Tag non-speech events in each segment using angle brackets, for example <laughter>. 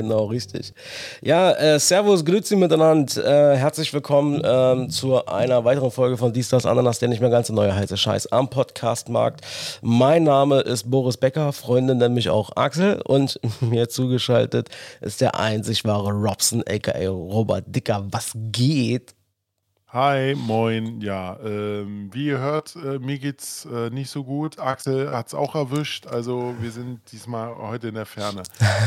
genau, richtig. Ja, äh, Servus, Grüezi miteinander. Äh, herzlich willkommen äh, zu einer weiteren Folge von Dies, das, Ananas, der nicht mehr ganz so neue heiße Scheiß am Podcastmarkt. Mein Name ist Boris Becker, Freunde nennen mich auch Axel und <laughs> mir zugeschaltet ist der einzig wahre Robson, aka Robert Dicker. Was geht? Hi, moin. Ja, ähm, wie ihr hört, äh, mir geht's äh, nicht so gut. Axel hat's auch erwischt. Also wir sind diesmal heute in der Ferne.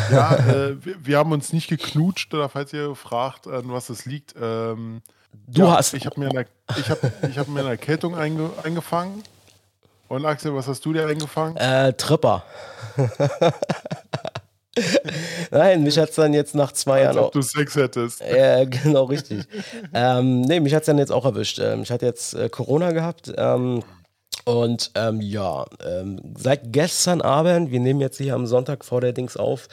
Ja, äh, <laughs> wir, wir haben uns nicht geknutscht oder falls ihr fragt, an was es liegt. Ähm, Du ja, hast. ich habe mir eine, ich hab, ich hab mir eine Erkältung einge, eingefangen. Und Axel, was hast du dir eingefangen? Äh, Tripper. <laughs> <laughs> Nein, mich hat es dann jetzt nach zwei Als Jahren ob du Sex hättest. <laughs> Ja, genau, richtig. ähm, nee, mich hat es dann jetzt auch erwischt. Ähm, ich hatte jetzt äh, Corona gehabt. Ähm, und ähm, ja, ähm, seit gestern Abend, wir nehmen jetzt hier am Sonntag vor der Dings auf,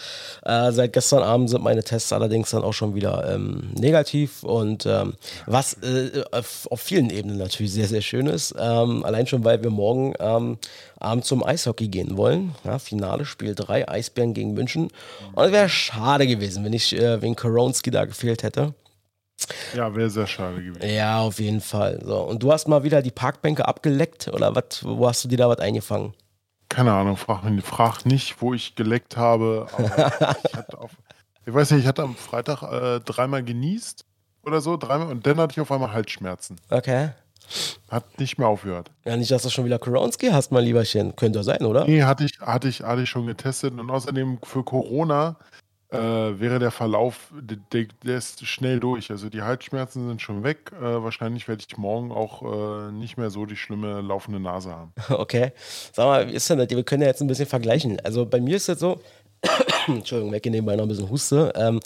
äh, seit gestern Abend sind meine Tests allerdings dann auch schon wieder ähm, negativ und ähm, was äh, auf, auf vielen Ebenen natürlich sehr, sehr schön ist. Ähm, allein schon, weil wir morgen ähm, Abend zum Eishockey gehen wollen. Ja, Finale, Spiel 3, Eisbären gegen München. Und es wäre schade gewesen, wenn ich äh, wegen Koronski da gefehlt hätte. Ja, wäre sehr schade gewesen. Ja, auf jeden Fall. So, und du hast mal wieder die Parkbänke abgeleckt oder was? Wo hast du dir da was eingefangen? Keine Ahnung, frag, mich- frag nicht, wo ich geleckt habe. <laughs> Ich, auf, ich weiß nicht, ich hatte am Freitag äh, dreimal genießt oder so, dreimal und dann hatte ich auf einmal Halsschmerzen. Okay. Hat nicht mehr aufgehört. Ja, nicht, dass du schon wieder Koronski hast, mein Lieberchen. Könnte ja sein, oder? Nee, hatte ich, hatte ich, hatte ich schon getestet und außerdem für Corona äh, wäre der Verlauf, der, der, ist schnell durch. Also die Halsschmerzen sind schon weg. Äh, wahrscheinlich werde ich morgen auch äh, nicht mehr so die schlimme laufende Nase haben. <laughs> Okay. Sag mal, ist denn das? Wir können ja jetzt ein bisschen vergleichen. Also bei mir ist das so, <coughs> Entschuldigung, weg nebenbei noch ein bisschen Huste. Ähm,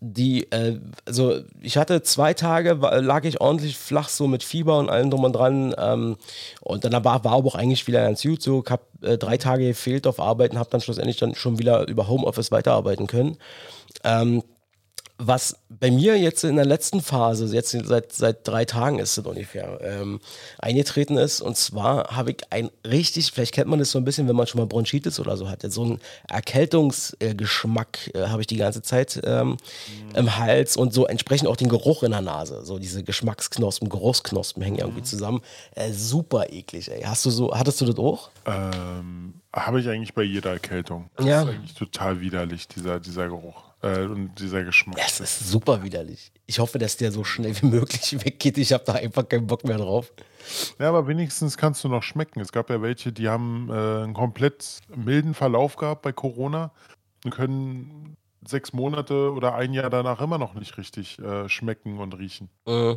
die, äh, also ich hatte zwei Tage, lag ich ordentlich flach, so mit Fieber und allem drum und dran. Ähm, und dann war, war aber auch eigentlich wieder ganz gut. So, ich habe äh, drei Tage gefehlt auf Arbeiten, habe dann schlussendlich dann schon wieder über Homeoffice weiterarbeiten können. Ähm, was bei mir jetzt in der letzten Phase, jetzt seit, seit drei Tagen ist es ungefähr, ähm, eingetreten ist. Und zwar habe ich ein richtig, vielleicht kennt man das so ein bisschen, wenn man schon mal Bronchitis oder so hatte, so einen Erkältungsgeschmack äh, habe ich die ganze Zeit ähm, im Hals und so entsprechend auch den Geruch in der Nase. So diese Geschmacksknospen, Geruchsknospen hängen irgendwie zusammen. Äh, super eklig, ey. Hast du so, hattest du das auch? Ähm, Habe ich eigentlich bei jeder Erkältung. Das Ja. ist eigentlich total widerlich, dieser, dieser Geruch äh, und dieser Geschmack. Ja, es ist super widerlich. Ich hoffe, dass der so schnell wie <laughs> möglich weggeht. Ich habe da einfach keinen Bock mehr drauf. Ja, aber wenigstens kannst du noch schmecken. Es gab ja welche, die haben äh, einen komplett milden Verlauf gehabt bei Corona und können sechs Monate oder ein Jahr danach immer noch nicht richtig äh, schmecken und riechen. Äh,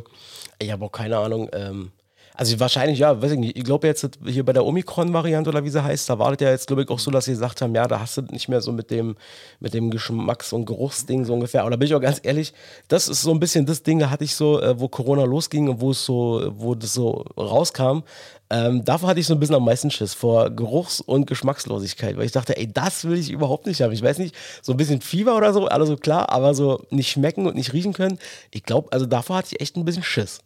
ich habe auch keine Ahnung. Ähm, also wahrscheinlich, ja, weiß ich nicht. Ich glaube jetzt hier bei der Omikron-Variante oder wie sie heißt, da war das ja jetzt, glaube ich, auch so, dass sie gesagt haben, ja, da hast du nicht mehr so mit dem, mit dem Geschmacks- und Geruchsding so ungefähr. Aber da bin ich auch ganz ehrlich, das ist so ein bisschen das Ding, da hatte ich so, äh, wo Corona losging und wo es so, wo das so rauskam. Ähm, davor hatte ich so ein bisschen am meisten Schiss vor Geruchs- und Geschmackslosigkeit, weil ich dachte, ey, das will ich überhaupt nicht haben. Ich weiß nicht, so ein bisschen Fieber oder so, alles so klar, aber so nicht schmecken und nicht riechen können. Ich glaube, also davor hatte ich echt ein bisschen Schiss.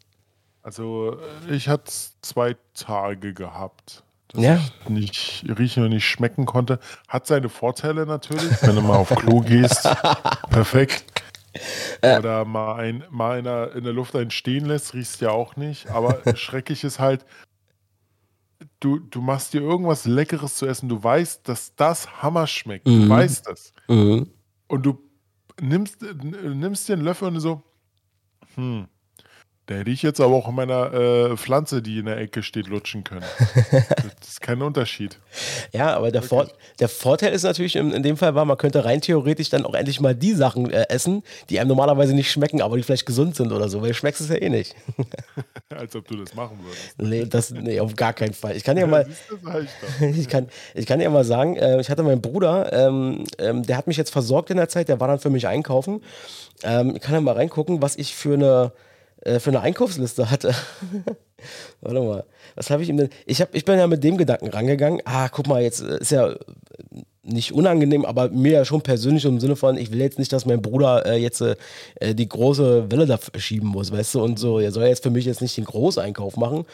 Also äh, ich hatte zwei Tage gehabt, dass Ja. ich nicht riechen und nicht schmecken konnte. Hat seine Vorteile natürlich, wenn du mal auf Klo gehst. <laughs> Perfekt. Oder mal, ein, mal in, der, in der Luft einen stehen lässt, riechst ja auch nicht. Aber <laughs> schrecklich ist halt, du, du machst dir irgendwas Leckeres zu essen. Du weißt, dass das Hammer schmeckt. Du Mhm. weißt das. Mhm. Und du nimmst, äh, nimmst dir einen Löffel und du so, hm, der hätte ich jetzt aber auch in meiner äh, Pflanze, die in der Ecke steht, lutschen können. <laughs> das ist kein Unterschied. Ja, aber der, Vor der Vorteil ist natürlich in, in dem Fall war, man könnte rein theoretisch dann auch endlich mal die Sachen äh, essen, die einem normalerweise nicht schmecken, aber die vielleicht gesund sind oder so, weil du schmeckst es ja eh nicht. <laughs> Als ob du das machen würdest. nee, das, nee, auf gar keinen Fall. Ich kann ja mal, <laughs> ich kann, ich kann ja mal sagen, äh, ich hatte meinen Bruder, ähm, ähm, der hat mich jetzt versorgt in der Zeit, der war dann für mich einkaufen. Ähm, ich kann ja mal reingucken, was ich für eine, äh, für eine Einkaufsliste hatte. <laughs> Warte mal, was habe ich ihm denn? Ich, hab, ich bin ja mit dem Gedanken rangegangen. Ah, guck mal, jetzt äh, ist ja nicht unangenehm, aber mir ja schon persönlich im Sinne von, ich will jetzt nicht, dass mein Bruder äh, jetzt äh, die große Welle da schieben muss, weißt du, und so, er soll jetzt für mich jetzt nicht den Großeinkauf machen.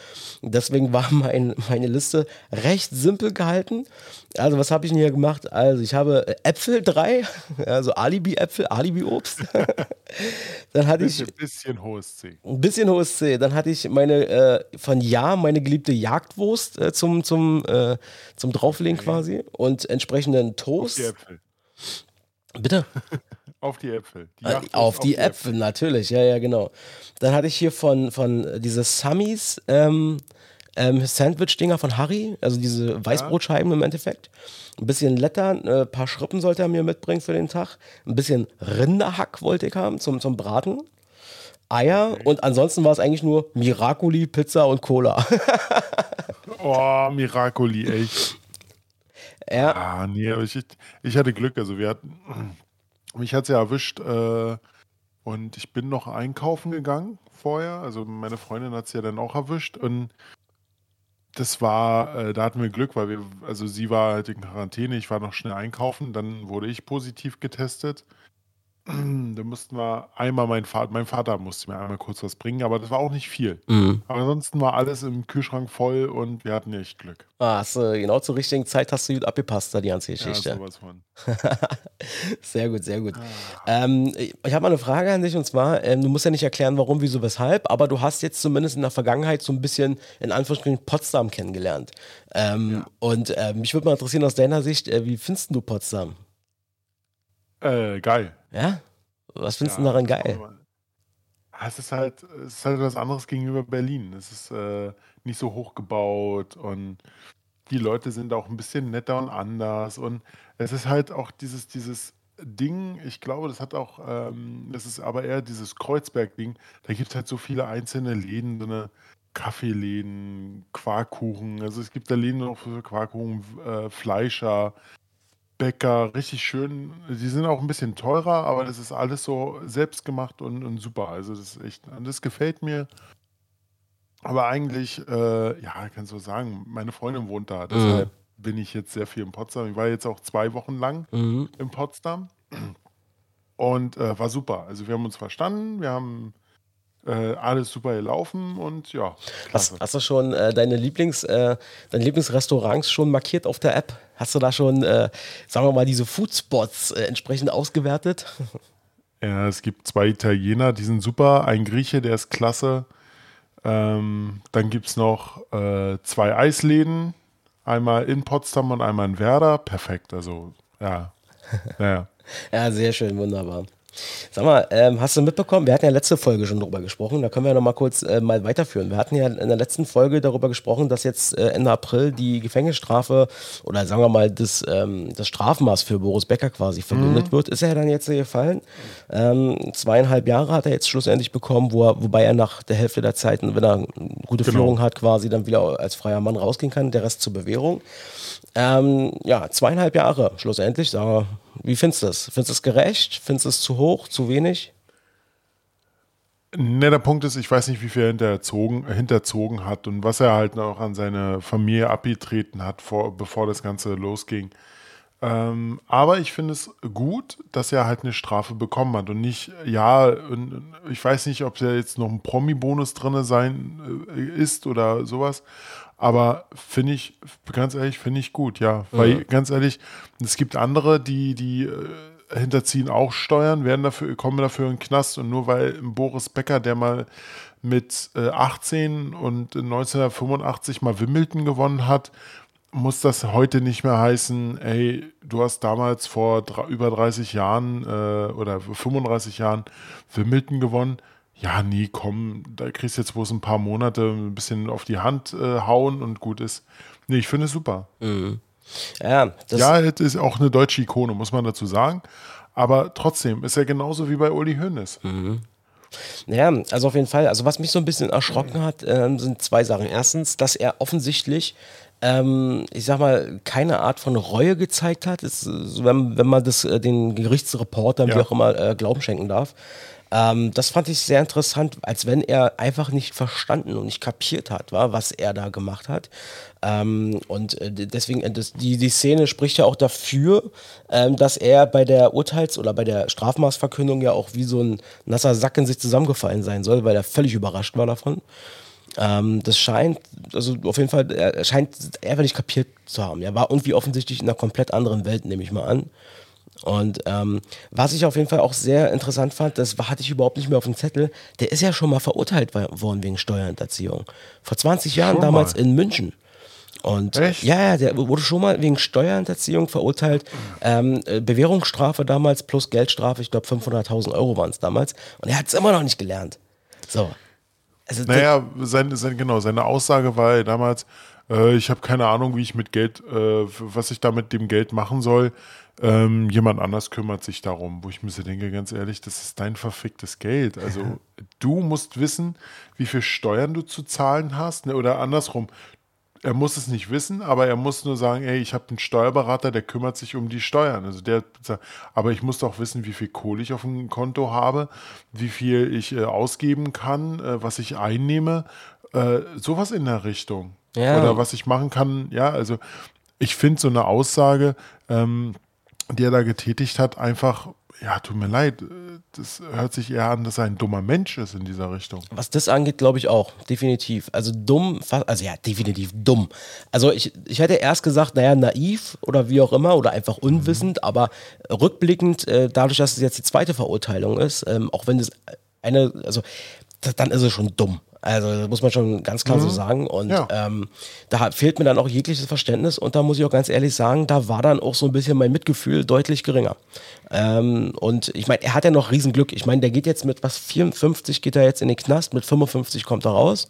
Deswegen war <laughs> mein, meine Liste recht simpel gehalten. Also, was habe ich denn hier gemacht? Also, ich habe äh, Äpfel drei, <laughs> also Alibi-Äpfel, Alibi-Obst. <laughs> Dann hatte ich. Ein bisschen hohes C. Ein bisschen hohes C. Dann hatte ich meine, äh, von Ja, meine geliebte Jagdwurst äh, zum, zum, äh, zum Drauflegen okay. quasi und entsprechenden Toast. Auf die Äpfel. Bitte? <laughs> auf die Äpfel. Die auf, auf die, die Äpfel, Äpfel, natürlich. Ja, ja, genau. Dann hatte ich hier von, von diese Summies. Ähm, ähm, Sandwich-Dinger von Harry, also diese Weißbrotscheiben im Endeffekt. Ein bisschen Letter, ein äh, paar Schrippen sollte er mir mitbringen für den Tag. Ein bisschen Rinderhack wollte ich haben zum, zum Braten. Eier okay. und ansonsten war es eigentlich nur Miracoli, Pizza und Cola. <laughs> oh, Miracoli, echt. Ja. Ah, nee, aber ich, ich hatte Glück. Also wir hatten, <clears throat> mich hat es ja erwischt äh, und ich bin noch einkaufen gegangen vorher. Also meine Freundin hat es ja dann auch erwischt und das war, äh, da hatten wir Glück, weil wir, also sie war halt in Quarantäne, ich war noch schnell einkaufen, dann wurde ich positiv getestet. <clears throat> Da mussten wir einmal mein Vater, mein Vater musste mir einmal kurz was bringen, aber das war auch nicht viel. Mhm. Aber ansonsten war alles im Kühlschrank voll und wir hatten echt Glück. Ah, hast du genau zur richtigen Zeit hast du gut abgepasst, da die ganze Geschichte. Ja, sowas von. <laughs> sehr gut, sehr gut. Ah. Ähm, ich habe mal eine Frage an dich und zwar, ähm, du musst ja nicht erklären, warum, wieso, weshalb, aber du hast jetzt zumindest in der Vergangenheit so ein bisschen in Anführungsstrichen Potsdam kennengelernt. Ähm, ja. Und äh, mich würde mal interessieren aus deiner Sicht, äh, wie findest du Potsdam? Äh, geil. Ja? Was findest ja, du daran geil? Es ist halt, es ist halt was anderes gegenüber Berlin. Es ist äh, nicht so hoch gebaut und die Leute sind auch ein bisschen netter und anders. Und es ist halt auch dieses, dieses Ding, ich glaube, das hat auch, ähm, das ist aber eher dieses Kreuzberg-Ding. Da gibt es halt so viele einzelne Läden, so eine Kaffeeläden, Quarkkuchen. Also es gibt da Läden noch für Quarkkuchen, äh, Fleischer, Bäcker, richtig schön. Die sind auch ein bisschen teurer, aber das ist alles so selbstgemacht und, und super. Also das ist echt, das gefällt mir. Aber eigentlich, äh, ja, kannst du sagen, meine Freundin wohnt da. Deshalb mhm. bin ich jetzt sehr viel in Potsdam. Ich war jetzt auch zwei Wochen lang mhm. in Potsdam und äh, war super. Also wir haben uns verstanden, wir haben äh, alles super gelaufen und ja. Hast, hast, du schon äh, deine Lieblings, äh, deine Lieblingsrestaurants schon markiert auf der App? Hast du da schon, äh, sagen wir mal, diese Foodspots äh, entsprechend ausgewertet? <laughs> Ja, es gibt zwei Italiener, die sind super. Ein Grieche, der ist klasse. Ähm, dann gibt es noch äh, zwei Eisläden. Einmal in Potsdam und einmal in Werder. Perfekt, also ja. <laughs> ja. ja, sehr schön, wunderbar. Sag mal, ähm, hast du mitbekommen, wir hatten ja letzte Folge schon darüber gesprochen, da können wir ja noch mal kurz äh, mal weiterführen. Wir hatten ja in der letzten Folge darüber gesprochen, dass jetzt äh, Ende April die Gefängnisstrafe oder sagen wir mal das, ähm, das Strafmaß für Boris Becker quasi verkündet mhm. wird. Ist er dann jetzt gefallen? Ähm, zweieinhalb Jahre hat er jetzt schlussendlich bekommen, wo er, wobei er nach der Hälfte der Zeit, wenn er eine gute genau. Führung hat, quasi dann wieder als freier Mann rausgehen kann, der Rest zur Bewährung. Ähm, ja, zweieinhalb Jahre schlussendlich. Sagen wir, wie findest du das? Findest du es gerecht? Findest du es zu hoch, zu wenig? Ne, der Punkt ist, ich weiß nicht, wie viel er hinterzogen, hinterzogen hat und was er halt noch an seine Familie abgetreten hat, vor, bevor das Ganze losging. Ähm, aber ich finde es gut, dass er halt eine Strafe bekommen hat und nicht, ja, ich weiß nicht, ob da jetzt noch ein Promi-Bonus drin sein äh, ist oder sowas, aber finde ich, ganz ehrlich, finde ich gut, ja. Weil ja. ganz ehrlich, es gibt andere, die, die äh, hinterziehen auch Steuern, werden dafür, kommen dafür in den Knast und nur weil Boris Becker, der mal mit äh, 18 und 1985 mal Wimbledon gewonnen hat, muss das heute nicht mehr heißen, ey, du hast damals vor über 30 Jahren äh, oder 35 Jahren Wimbledon gewonnen ja, nee, komm, da kriegst du jetzt bloß ein paar Monate ein bisschen auf die Hand äh, hauen und gut ist. Nee, ich finde es super. Mhm. Ja, das ja, es ist auch eine deutsche Ikone, muss man dazu sagen. Aber trotzdem ist er genauso wie bei Uli Hoeneß. Mhm. Ja, also auf jeden Fall. Also was mich so ein bisschen erschrocken hat, äh, sind zwei Sachen. Erstens, dass er offensichtlich ähm, ich sag mal, keine Art von Reue gezeigt hat, ist, wenn, wenn man das äh, den Gerichtsreportern, ja. wie auch immer, äh, Glauben schenken darf. Ähm, das fand ich sehr interessant, als wenn er einfach nicht verstanden und nicht kapiert hat, war, was er da gemacht hat. Ähm, und äh, deswegen, äh, das, die, die Szene spricht ja auch dafür, ähm, dass er bei der Urteils- oder bei der Strafmaßverkündung ja auch wie so ein nasser Sack in sich zusammengefallen sein soll, weil er völlig überrascht war davon. Ähm, das scheint, also auf jeden Fall, er scheint einfach nicht kapiert zu haben. Er war irgendwie offensichtlich in einer komplett anderen Welt, nehme ich mal an. Und ähm, was ich auf jeden Fall auch sehr interessant fand, das hatte ich überhaupt nicht mehr auf dem Zettel, der ist ja schon mal verurteilt worden wegen Steuerhinterziehung. Vor 20 Jahren Schon damals mal. in München. Und Echt? ja, ja, der wurde schon mal wegen Steuerhinterziehung verurteilt. Ähm, äh, Bewährungsstrafe damals plus Geldstrafe, ich glaube 500.000 Euro waren es damals. Und er hat es immer noch nicht gelernt. So. Also, Naja, seine, seine, genau, seine Aussage war ja damals, äh, ich habe keine Ahnung, wie ich mit Geld, äh, was ich da mit dem Geld machen soll. Ähm, jemand anders kümmert sich darum, wo ich mir so denke, ganz ehrlich, das ist dein verficktes Geld. Also du musst wissen, wie viel Steuern du zu zahlen hast, ne? oder andersrum. Er muss es nicht wissen, aber er muss nur sagen, ey, ich habe einen Steuerberater, der kümmert sich um die Steuern. Also der, aber ich muss doch wissen, wie viel Kohle ich auf dem Konto habe, wie viel ich äh, ausgeben kann, äh, was ich einnehme, äh, sowas in der Richtung. Ja. Oder was ich machen kann. Ja, also ich finde so eine Aussage, ähm, die er da getätigt hat, einfach, ja, tut mir leid, das hört sich eher an, dass er ein dummer Mensch ist in dieser Richtung. Was das angeht, glaube ich auch, definitiv. Also dumm, also ja, definitiv dumm. Also ich, ich hätte erst gesagt, naja, naiv oder wie auch immer oder einfach unwissend, aber rückblickend, äh, dadurch, dass es jetzt die zweite Verurteilung ist, ähm, auch wenn es eine, also dann ist es schon dumm. Also muss man schon ganz klar so sagen. Und Ja. ähm, da fehlt mir dann auch jegliches Verständnis. Und da muss ich auch ganz ehrlich sagen, da war dann auch so ein bisschen mein Mitgefühl deutlich geringer. Ähm, und ich meine, er hat ja noch Riesenglück. Ich meine, der geht jetzt mit was 54 geht er jetzt in den Knast, mit 55 kommt er raus.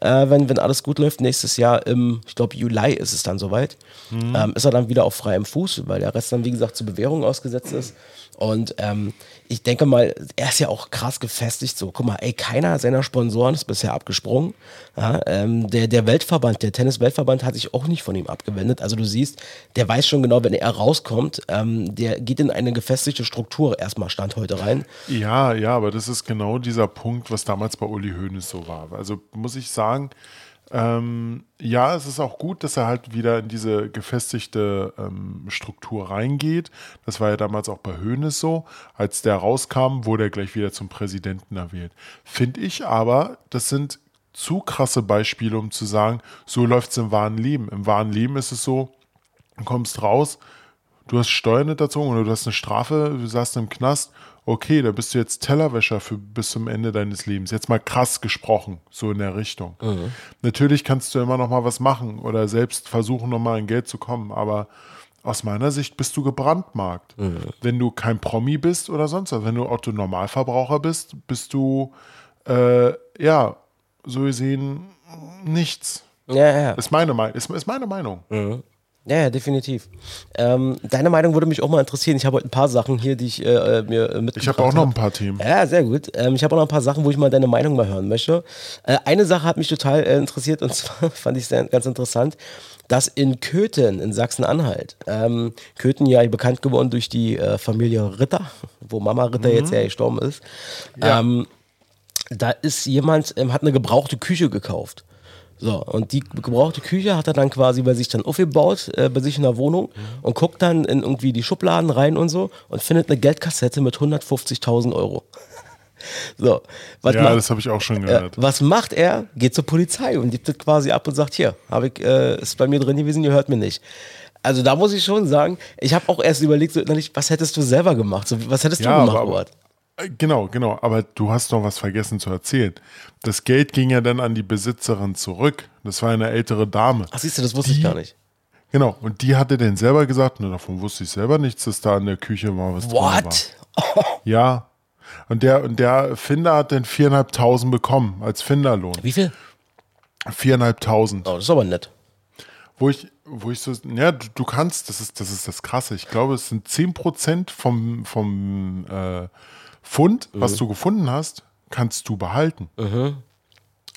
Äh, wenn, wenn alles gut läuft, nächstes Jahr im, ich glaube, Juli ist es dann soweit, ähm, ist er dann wieder auf freiem Fuß, weil der Rest dann, wie gesagt, zur Bewährung ausgesetzt ist. Und ähm, ich denke mal, er ist ja auch krass gefestigt. So, guck mal, ey, keiner seiner Sponsoren ist bisher abgesprungen. Ja, ähm, der, der Weltverband, der Tennis-Weltverband hat sich auch nicht von ihm abgewendet. Also du siehst, der weiß schon genau, wenn er rauskommt, ähm, der geht in eine gefestigte Struktur erstmal Stand heute rein. Ja, ja, aber das ist genau dieser Punkt, was damals bei Uli Hoeneß so war. Also muss ich sagen, ähm, ja, es ist auch gut, dass er halt wieder in diese gefestigte ähm, Struktur reingeht. Das war ja damals auch bei Hoeneß so. Als der rauskam, wurde er gleich wieder zum Präsidenten erwählt. Finde ich aber, das sind zu krasse Beispiele, um zu sagen, so läuft es im wahren Leben. Im wahren Leben ist es so, du kommst raus, du hast Steuern hinterzogen oder du hast eine Strafe, du saßt im Knast, okay, da bist du jetzt Tellerwäscher für bis zum Ende deines Lebens. Jetzt mal krass gesprochen, so in der Richtung. Natürlich kannst du immer noch mal was machen oder selbst versuchen, noch mal an Geld zu kommen, aber aus meiner Sicht bist du gebrandmarkt. Wenn du kein Promi bist oder sonst was, wenn du Otto Normalverbraucher bist, bist du, äh, ja, so gesehen nichts. Ja, ja. Ist meine, Mei- ist, ist meine Meinung. Ja, ja, definitiv. Ähm, deine Meinung würde mich auch mal interessieren. Ich habe heute ein paar Sachen hier, die ich äh, äh, mir äh, mitgebracht Ich habe auch noch ein paar Themen. Ja, sehr gut. Ähm, ich habe auch noch ein paar Sachen, wo ich mal deine Meinung mal hören möchte. Äh, eine Sache hat mich total äh, interessiert und <laughs> zwar fand ich sehr, ganz interessant, dass in Köthen, in Sachsen-Anhalt, ähm, Köthen ja bekannt geworden durch die äh, Familie Ritter, wo Mama Ritter jetzt ja gestorben ist. Ja. Ähm, da ist jemand, ähm, hat eine gebrauchte Küche gekauft. So, und die gebrauchte Küche hat er dann quasi bei sich dann aufgebaut, äh, bei sich in der Wohnung und guckt dann in irgendwie die Schubladen rein und so und findet eine Geldkassette mit 150.000 Euro. <laughs> So, was, Ja, macht, das habe ich auch schon äh, gehört. was macht er? Geht zur Polizei und gibt das quasi ab und sagt, hier, hab ich, äh, ist bei mir drin gewesen, ihr hört mir nicht. Also da muss ich schon sagen, ich habe auch erst überlegt, so was hättest du selber gemacht? So, was hättest Ja, du gemacht, aber- Robert? Äh, Genau, genau. Aber du hast noch was vergessen zu erzählen. Das Geld ging ja dann an die Besitzerin zurück. Das war eine ältere Dame. Ach, siehst du, das wusste ich Die- gar nicht. Genau. Und die hatte denn selber gesagt, ne, davon wusste ich selber nichts, dass da in der Küche mal was drin war. What? <laughs> Ja. Und der, und der Finder hat dann viereinhalbtausend bekommen als Finderlohn. Wie viel? Viereinhalbtausend. Oh, das ist aber nett. Wo ich, wo ich so, ja, du, du kannst, das ist, das ist das Krasse. Ich glaube, es sind 10% vom, vom äh, Fund, was Mhm. du gefunden hast, kannst du behalten.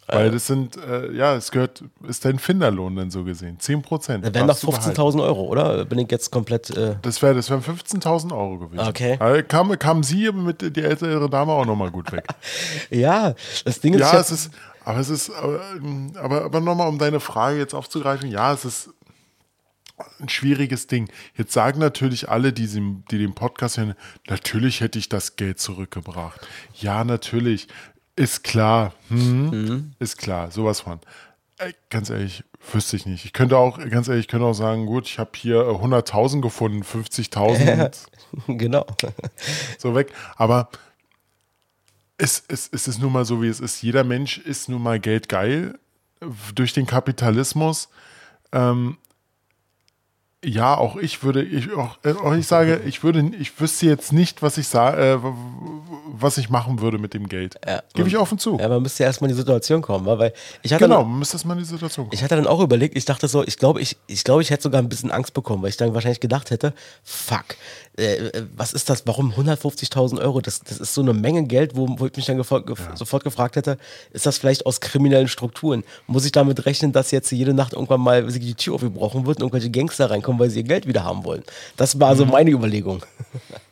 Weil das sind, äh, ja, es gehört, ist dein Finderlohn dann so gesehen. 10 Prozent. Das wären doch 15.000 Euro, oder? Bin ich jetzt komplett. Äh das, wär, das wären 15.000 Euro gewesen. Okay. Also kam, kam sie mit die ältere Dame auch nochmal gut weg. <laughs> ja, das Ding ist. Ja, es ist, aber es ist, aber, aber, aber nochmal, um deine Frage jetzt aufzugreifen, ja, es ist ein schwieriges Ding. Jetzt sagen natürlich alle, die, die den Podcast hören, natürlich hätte ich das Geld zurückgebracht. Ja, natürlich. Ist klar. Hm, mhm. Ist klar. Sowas von. Ganz ehrlich, wüsste ich nicht. Ich könnte auch, ganz ehrlich, ich könnte auch sagen, gut, ich habe hier 100.000 gefunden, 50.000. <laughs> genau. so weg. Aber es, es, es ist nun mal so, wie es ist. Jeder Mensch ist nun mal geldgeil durch den Kapitalismus. Ähm, ja, auch ich würde, ich, auch, äh, auch ich sage, ich würde, ich wüsste jetzt nicht, was ich sage, äh, was ich machen würde mit dem Geld. Ja, Gebe ich offen zu. Ja, man müsste erstmal in die Situation kommen, weil ich hatte Genau, man müsste erstmal in die Situation kommen. Ich hatte dann auch überlegt, ich dachte so, ich glaube, ich, ich glaube, ich hätte sogar ein bisschen Angst bekommen, weil ich dann wahrscheinlich gedacht hätte, fuck, äh, äh was ist das, warum 150.000 Euro? Das, das ist so eine Menge Geld, wo, wo ich mich dann gef ja. sofort gefragt hätte, ist das vielleicht aus kriminellen Strukturen? Muss ich damit rechnen, dass jetzt jede Nacht irgendwann mal die Tür aufgebrochen wird und irgendwelche Gangster reinkommen? kommen, weil sie ihr Geld wieder haben wollen. Das war so mhm. meine Überlegung. <laughs>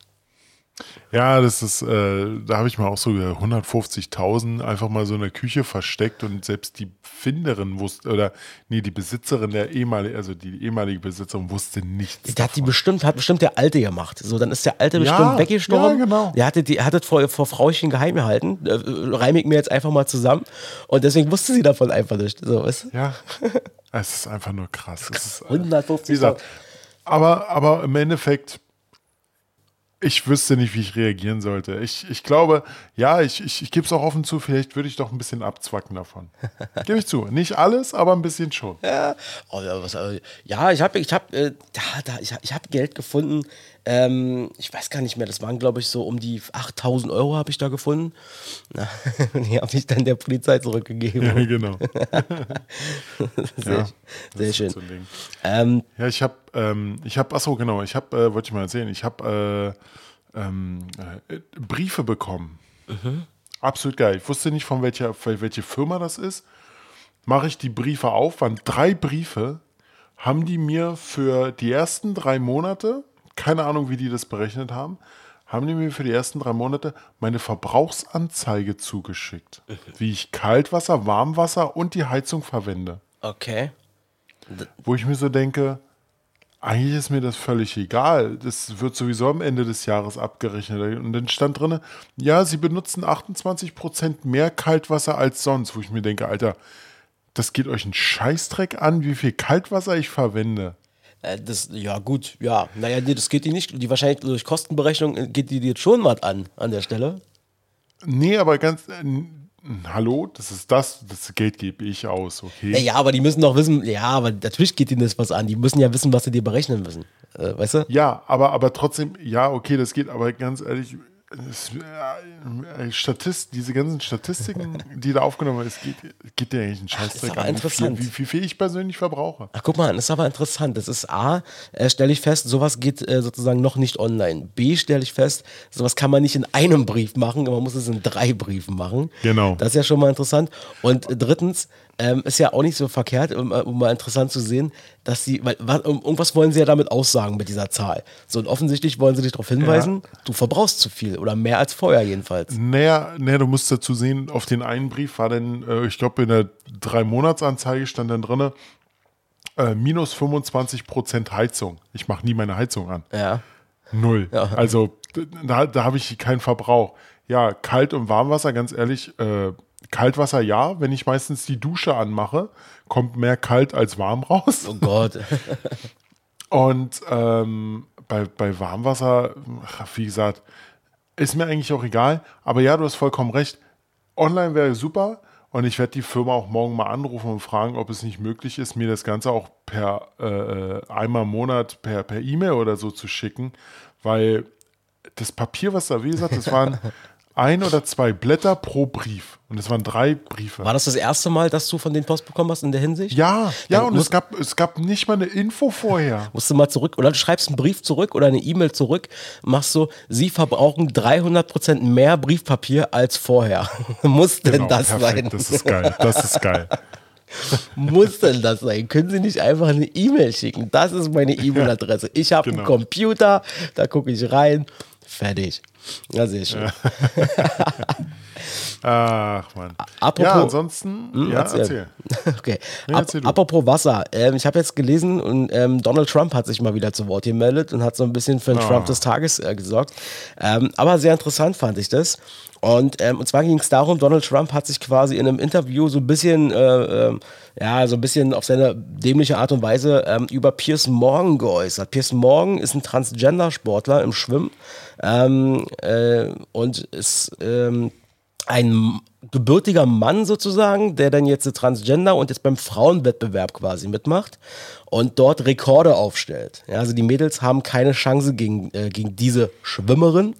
Ja, das ist, äh, da habe ich mal auch so 150.000 einfach mal so in der Küche versteckt und selbst die Finderin wusste, oder nee, die Besitzerin der ehemalige, also die ehemalige Besitzerin wusste nichts. Die hat die bestimmt, hat bestimmt der Alte gemacht. So, dann ist der Alte bestimmt ja, weggestorben. Ja, genau. Der hatte die, hatte vor, vor Frauchen geheim gehalten. Äh, reime ich mir jetzt einfach mal zusammen. Und deswegen wusste sie davon einfach nicht. So, weißt du? Ja. Es ist einfach nur krass. krass. 150 äh, aber, aber im Endeffekt ich wüsste nicht, wie ich reagieren sollte. Ich, ich glaube, ja, ich, ich, ich gebe es auch offen zu, vielleicht würde ich doch ein bisschen abzwacken davon. <laughs> gebe ich zu. Nicht alles, aber ein bisschen schon. Ja, oh, ja, was, äh, ja ich habe ich hab, äh, da, da, ich, ich hab Geld gefunden. Ähm, ich weiß gar nicht mehr, das waren, glaube ich, so um die 8000 Euro habe ich da gefunden. Na, <laughs> die habe ich dann der Polizei zurückgegeben. Ja, genau. <laughs> sehr, ja, sehr schön. So ähm, ja, ich habe, ähm, ich habe, achso, genau, ich habe, äh, wollte ich mal erzählen, ich habe äh, ähm, äh, Briefe bekommen. Mhm. Absolut geil. Ich wusste nicht, von welcher, von welche Firma das ist. Mache ich die Briefe auf, waren drei Briefe, haben die mir für die ersten drei Monate keine Ahnung, wie die das berechnet haben, haben die mir für die ersten drei Monate meine Verbrauchsanzeige zugeschickt, wie ich Kaltwasser, Warmwasser und die Heizung verwende. Okay. Wo ich mir so denke, eigentlich ist mir das völlig egal. Das wird sowieso am Ende des Jahres abgerechnet. Und dann stand drin, ja, sie benutzen 28% mehr Kaltwasser als sonst. Wo ich mir denke, Alter, das geht euch einen Scheißdreck an, wie viel Kaltwasser ich verwende. Äh, das, ja, gut, ja. Naja, nee, das geht die nicht. Die wahrscheinlich durch Kostenberechnung äh, geht die jetzt schon was an, an der Stelle. Nee, aber ganz. Äh, hallo, das ist das, das Geld gebe ich aus, okay? Ja, ja, aber die müssen doch wissen, ja, aber natürlich geht ihnen das was an. Die müssen ja wissen, was sie dir berechnen müssen. Äh, weißt du? Ja, aber, aber trotzdem, ja, okay, das geht, aber ganz ehrlich, Statist, diese ganzen Statistiken, <laughs> die da aufgenommen werden, es geht, geht dir eigentlich ein Scheißdreck an, interessant. Wie, viel, wie viel ich persönlich verbrauche. Ach, guck mal, das ist aber interessant. Das ist A, äh, stelle ich fest, sowas geht äh, sozusagen noch nicht online. B, stelle ich fest, sowas kann man nicht in einem Brief machen, man muss es in drei Briefen machen. Genau. Das ist ja schon mal interessant. Und drittens, ähm, ist ja auch nicht so verkehrt, um, um, mal interessant zu sehen, dass sie, weil was, irgendwas wollen sie ja damit aussagen mit dieser Zahl. So und offensichtlich wollen sie dich darauf hinweisen, ja. du verbrauchst zu viel oder mehr als vorher jedenfalls. Naja, naja, du musst dazu sehen, auf den einen Brief war dann, äh, ich glaube, in der Drei-Monats-Anzeige stand dann drin, äh, minus 25 Prozent Heizung. Ich mache nie meine Heizung an. Ja. Null. Ja. Also da, da habe ich keinen Verbrauch. Ja, Kalt- und Warmwasser, ganz ehrlich, äh, Kaltwasser ja, wenn ich meistens die Dusche anmache, kommt mehr kalt als warm raus. Oh Gott. Und ähm, bei, bei Warmwasser, wie gesagt, ist mir eigentlich auch egal. Aber ja, du hast vollkommen recht. Online wäre super. Und ich werde die Firma auch morgen mal anrufen und fragen, ob es nicht möglich ist, mir das Ganze auch per äh, einmal im Monat per E-Mail oder so zu schicken. Weil das Papier, was da, wie gesagt, das waren <laughs> ein oder zwei Blätter pro Brief. Und es waren drei Briefe. War das das erste Mal, dass du von den Post bekommen hast in der Hinsicht? Ja, ja, und es gab, es gab nicht mal eine Info vorher. <laughs> Musst du mal zurück, oder du schreibst einen Brief zurück oder eine E-Mail zurück, machst so, sie verbrauchen 300% mehr Briefpapier als vorher. <laughs> Muss denn Genau, das perfekt, sein? Das ist geil. Das ist geil. <laughs> Muss denn das sein? Können Sie nicht einfach eine E-Mail schicken? Das ist meine E-Mail-Adresse. Ich habe einen Genau. Computer, da gucke ich rein, fertig. Ja, sehr schön. <laughs> Ach man. Apropos- ja, ansonsten, Hm, ja, erzähl. erzähl. <laughs> Okay. Nee, erzähl apropos Wasser. Ähm, ich habe jetzt gelesen und ähm, Donald Trump hat sich mal wieder zu Wort gemeldet und hat so ein bisschen für den Ah. Trump des Tages äh, gesorgt. Ähm, aber sehr interessant fand ich das. Und, ähm, und zwar ging es darum, Donald Trump hat sich quasi in einem Interview so ein bisschen, äh, ähm, ja, so ein bisschen auf seine dämliche Art und Weise ähm, über Piers Morgan geäußert. Piers Morgan ist ein Transgender-Sportler im Schwimmen ähm, äh, und ist ähm, ein gebürtiger Mann sozusagen, der dann jetzt Transgender und jetzt beim Frauenwettbewerb quasi mitmacht und dort Rekorde aufstellt. Ja, also die Mädels haben keine Chance gegen, äh, gegen diese Schwimmerin.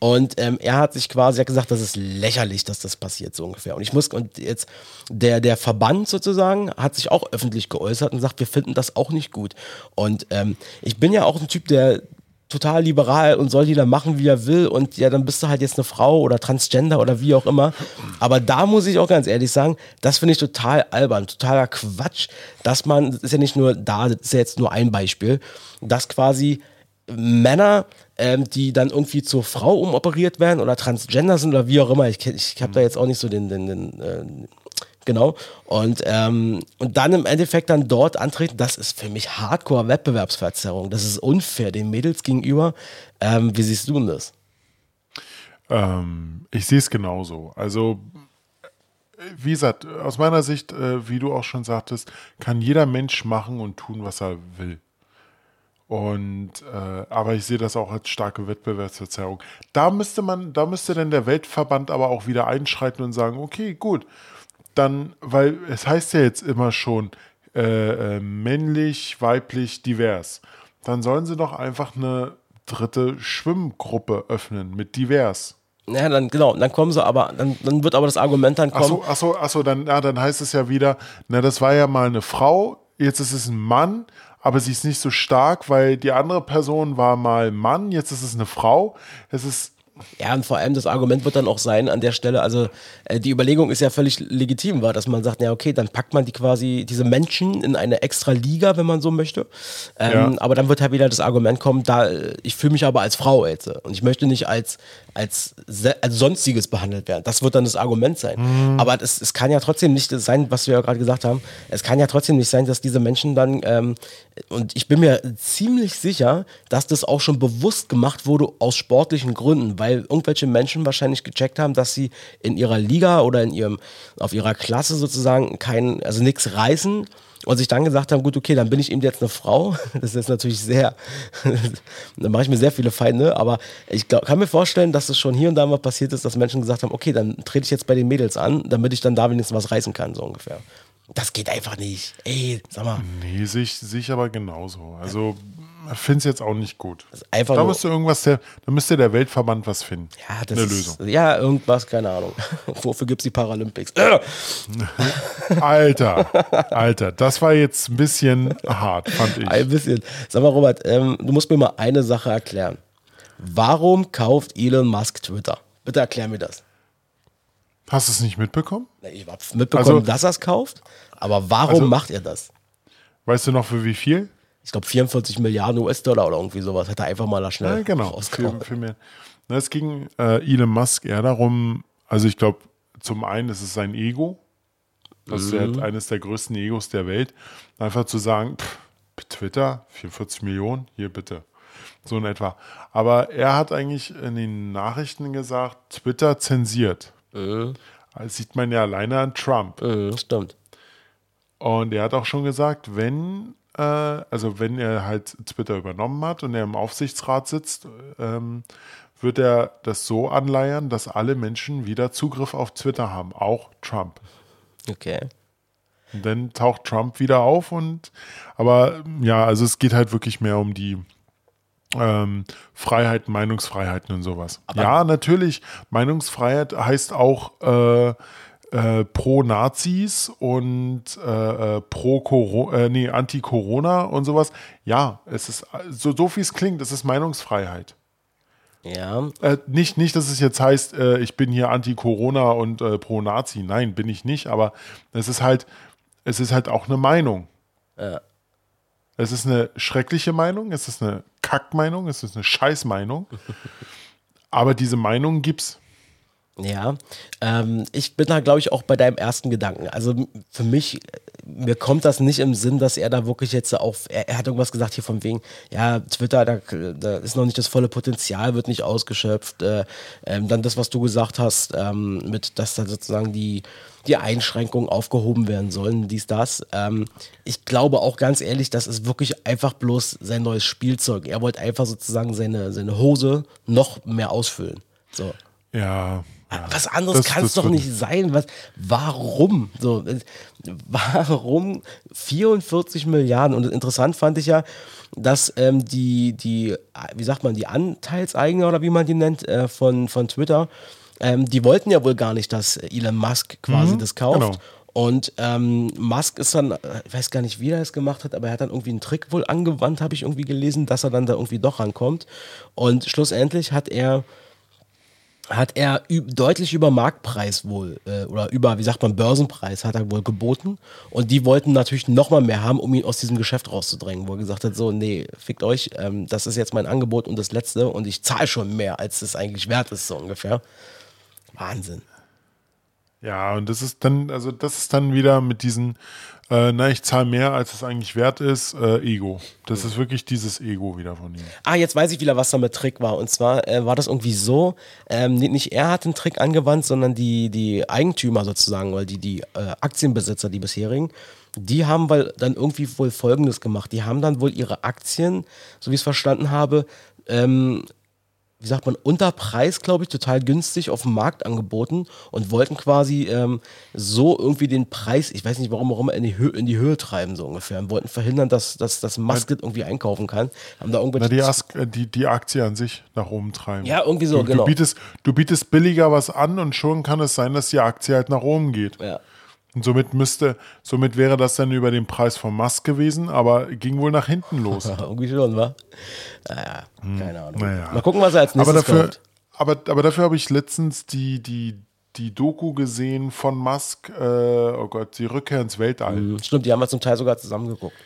Und ähm, er hat sich quasi hat gesagt, das ist lächerlich, dass das passiert, so ungefähr. Und ich muss, und jetzt der, der Verband sozusagen hat sich auch öffentlich geäußert und sagt, wir finden das auch nicht gut. Und ähm, ich bin ja auch ein Typ, der total liberal und soll jeder machen, wie er will. Und ja, dann bist du halt jetzt eine Frau oder Transgender oder wie auch immer. Aber da muss ich auch ganz ehrlich sagen, das finde ich total albern, totaler Quatsch, dass man, das ist ja nicht nur da, das ist ja jetzt nur ein Beispiel, dass quasi Männer, ähm, die dann irgendwie zur Frau umoperiert werden oder Transgender sind oder wie auch immer, ich, ich habe da jetzt auch nicht so den, den, den äh, Genau. Und, ähm, und dann im Endeffekt dann dort antreten, das ist für mich Hardcore-Wettbewerbsverzerrung. Das ist unfair den Mädels gegenüber. Ähm, wie siehst du denn das? Ähm, ich sehe es genauso. Also, wie gesagt, aus meiner Sicht, äh, wie du auch schon sagtest, kann jeder Mensch machen und tun, was er will. Und äh, aber ich sehe das auch als starke Wettbewerbsverzerrung. Da müsste man, da müsste dann der Weltverband aber auch wieder einschreiten und sagen, okay, gut, dann, weil es heißt ja jetzt immer schon äh, äh, männlich, weiblich, divers. Dann sollen sie doch einfach eine dritte Schwimmgruppe öffnen mit divers. Ja, dann genau, dann kommen sie aber, dann, dann wird aber das Argument dann kommen. Achso, achso, achso, dann, ja, dann heißt es ja wieder, na, das war ja mal eine Frau, jetzt ist es ein Mann, aber sie ist nicht so stark, weil die andere Person war mal Mann, jetzt ist es eine Frau. Es ist, Ja, und vor allem das Argument wird dann auch sein an der Stelle, also äh, die Überlegung ist ja völlig legitim, war, dass man sagt, ja okay, dann packt man die quasi, diese Menschen in eine extra Liga, wenn man so möchte. Ähm, Ja. Aber dann wird halt wieder das Argument kommen, da äh, ich fühle mich aber als Frau jetzt und ich möchte nicht als, als, als Sonstiges behandelt werden. Das wird dann das Argument sein. Aber es, es kann ja trotzdem nicht sein, was wir ja gerade gesagt haben, es kann ja trotzdem nicht sein, dass diese Menschen dann, ähm, und ich bin mir ziemlich sicher, dass das auch schon bewusst gemacht wurde aus sportlichen Gründen, weil irgendwelche Menschen wahrscheinlich gecheckt haben, dass sie in ihrer Liga oder in ihrem, auf ihrer Klasse sozusagen kein, also nichts reißen und sich dann gesagt haben, gut, okay, dann bin ich eben jetzt eine Frau. <laughs> Das ist jetzt natürlich sehr, <laughs> da mache ich mir sehr viele Feinde, aber ich glaub, kann mir vorstellen, dass es schon hier und da mal passiert ist, dass Menschen gesagt haben, okay, dann trete ich jetzt bei den Mädels an, damit ich dann da wenigstens was reißen kann, so ungefähr. Das geht einfach nicht. Ey, sag mal, nee, sehe ich, aber genauso. Also, finde es jetzt auch nicht gut. ist einfach Da müsste irgendwas, der, da müsste der Weltverband was finden. ja, das Eine ist, Lösung. Ja, irgendwas, keine Ahnung. <laughs> Wofür gibt es die Paralympics? <laughs> Alter, Alter, das war jetzt ein bisschen hart, fand ich. Ein bisschen. Sag mal, Robert, ähm, du musst mir mal eine Sache erklären. Warum kauft Elon Musk Twitter? Bitte erklär mir das. Hast du es nicht mitbekommen? Ich habe mitbekommen, Also- dass er es kauft, aber warum Also- macht er das? Weißt du noch für wie viel? Ich glaube 44 Milliarden US-Dollar oder irgendwie sowas. Hat er einfach mal da schnell Ja, genau. rausgehauen. Für, für mehr. Na, es ging äh, Elon Musk eher darum, also ich glaube, zum einen ist es sein Ego. Er Mhm. hat eines der größten Egos der Welt. Einfach zu sagen, pff, Twitter, 44 Millionen, hier bitte. So in etwa. Aber er hat eigentlich in den Nachrichten gesagt, Twitter zensiert. Das sieht man ja alleine an Trump. Mhm, stimmt. Und er hat auch schon gesagt, wenn, äh, also wenn er halt Twitter übernommen hat und er im Aufsichtsrat sitzt, ähm, wird er das so anleiern, dass alle Menschen wieder Zugriff auf Twitter haben, auch Trump. Okay. Und dann taucht Trump wieder auf und, aber ja, also es geht halt wirklich mehr um die, ähm, Freiheiten, Meinungsfreiheiten und sowas. Aber ja, natürlich, Meinungsfreiheit heißt auch äh, äh, pro Nazis und äh, äh pro Corona, äh, nee, Anti-Corona und sowas. Ja, es ist so, so viel es klingt, es ist Meinungsfreiheit. Ja. Äh, nicht, nicht, dass es jetzt heißt, äh, ich bin hier Anti-Corona und äh, pro-Nazi. Nein, bin ich nicht, aber es ist halt, es ist halt auch eine Meinung. Ja. Es ist eine schreckliche Meinung, es ist eine Kackmeinung, es ist eine Scheißmeinung. <laughs> aber diese Meinung gibt's. Ja, ähm, ich bin da, glaube ich, auch bei deinem ersten Gedanken. Also für mich, mir kommt das nicht im Sinn, dass er da wirklich jetzt auf, er, er hat irgendwas gesagt hier von wegen, ja, Twitter, da, da, ist noch nicht das volle Potenzial, wird nicht ausgeschöpft. Äh, ähm, dann das, was du gesagt hast, ähm, mit, dass da sozusagen die, die Einschränkungen aufgehoben werden sollen, dies, das. Ähm, ich glaube auch ganz ehrlich, das ist wirklich einfach bloß sein neues Spielzeug. Er wollte einfach sozusagen seine, seine Hose noch mehr ausfüllen. So. Ja, was anderes kann es doch nicht sein. Was, warum? So, warum 44 Milliarden? Und interessant fand ich ja, dass ähm, die, die, wie sagt man, die Anteilseigner oder wie man die nennt, äh, von, von Twitter, ähm, die wollten ja wohl gar nicht, dass Elon Musk quasi mhm, das kauft. Genau. Und ähm, Musk ist dann, äh, ich weiß gar nicht, wie er es gemacht hat, aber er hat dann irgendwie einen Trick wohl angewandt, habe ich irgendwie gelesen, dass er dann da irgendwie doch rankommt. Und schlussendlich hat er hat er deutlich über Marktpreis wohl äh, oder über, wie sagt man, Börsenpreis hat er wohl geboten und die wollten natürlich nochmal mehr haben, um ihn aus diesem Geschäft rauszudrängen, wo er gesagt hat, so, nee, fickt euch, ähm, das ist jetzt mein Angebot und das letzte und ich zahle schon mehr, als es eigentlich wert ist, so ungefähr. Wahnsinn. Ja, und das ist dann, also das ist dann wieder mit diesen äh, na, ich zahle mehr, als es eigentlich wert ist, äh, Ego. Das mhm. ist wirklich dieses Ego wieder von ihm. Ah, jetzt weiß ich wieder, was da mit Trick war. Und zwar äh, war das irgendwie so, ähm, nicht er hat den Trick angewandt, sondern die, die Eigentümer sozusagen, oder die, die äh, Aktienbesitzer, die bisherigen, die haben weil dann irgendwie wohl Folgendes gemacht. Die haben dann wohl ihre Aktien, so wie ich es verstanden habe, ähm, wie sagt man, unter Preis, glaube ich, total günstig auf dem Markt angeboten und wollten quasi ähm, so irgendwie den Preis, ich weiß nicht warum, warum in die, Höhe, in die Höhe treiben, so ungefähr. Und wollten verhindern, dass, dass, dass Musket irgendwie einkaufen kann. Haben da Na, die, As äh, die, die Aktie an sich nach oben treiben. Ja, irgendwie so, du, genau. Du bietest, du bietest billiger was an und schon kann es sein, dass die Aktie halt nach oben geht. Ja. Und somit müsste, somit wäre das dann über den Preis von Musk gewesen, aber ging wohl nach hinten los. <laughs> Irgendwie schon, wa? Naja, hm, keine Ahnung. Naja. Mal gucken, was er als nächstes aber dafür, kommt. Aber, aber dafür habe ich letztens die, die, die Doku gesehen von Musk, äh, oh Gott, die Rückkehr ins Weltall. Mhm, stimmt, die haben wir zum Teil sogar zusammengeguckt.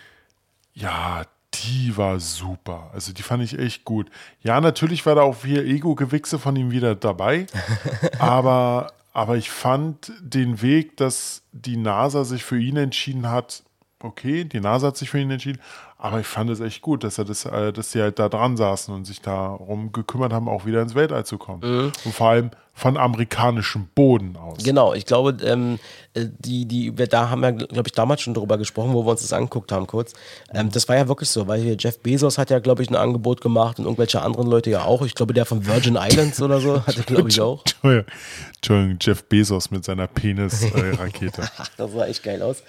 Ja, die war super. Also die fand ich echt gut. Ja, natürlich war da auch viel Ego-Gewichse von ihm wieder dabei. <laughs> aber aber ich fand den Weg, dass die NASA sich für ihn entschieden hat, okay, die NASA hat sich für ihn entschieden, aber ich fand es echt gut, dass er das, äh, dass sie halt da dran saßen und sich darum gekümmert haben, auch wieder ins Weltall zu kommen. Mhm. Und vor allem von amerikanischem Boden aus. Genau, ich glaube, ähm, äh, die, die, wir da haben wir, glaube ich, damals schon drüber gesprochen, wo wir uns das angeguckt haben, kurz. Ähm, das war ja wirklich so, weil hier Jeff Bezos hat ja, glaube ich, ein Angebot gemacht und irgendwelche anderen Leute ja auch. Ich glaube, der von Virgin <laughs> Islands oder so hatte, glaube ich, auch. Entschuldigung, Jeff Bezos mit seiner Penis-Rakete. <laughs> das sah echt geil aus.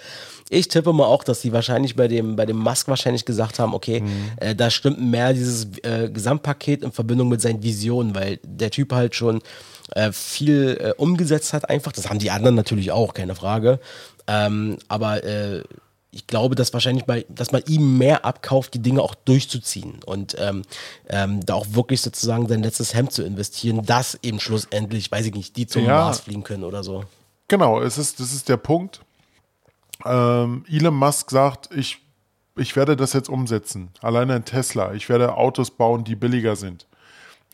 Ich tippe mal auch, dass die wahrscheinlich bei dem, bei dem Musk wahrscheinlich gesagt haben, okay, mhm. äh, da stimmt mehr dieses äh, Gesamtpaket in Verbindung mit seinen Visionen, weil der Typ halt schon äh, viel äh, umgesetzt hat einfach. Das haben die anderen natürlich auch, keine Frage. Ähm, aber äh, ich glaube, dass wahrscheinlich bei, dass man ihm mehr abkauft, die Dinge auch durchzuziehen und ähm, ähm, da auch wirklich sozusagen sein letztes Hemd zu investieren, dass eben schlussendlich, weiß ich nicht, die zum ja. Mars fliegen können oder so. Genau, es ist, das ist der Punkt ähm, Elon Musk sagt, ich, ich werde das jetzt umsetzen. Alleine in Tesla. Ich werde Autos bauen, die billiger sind.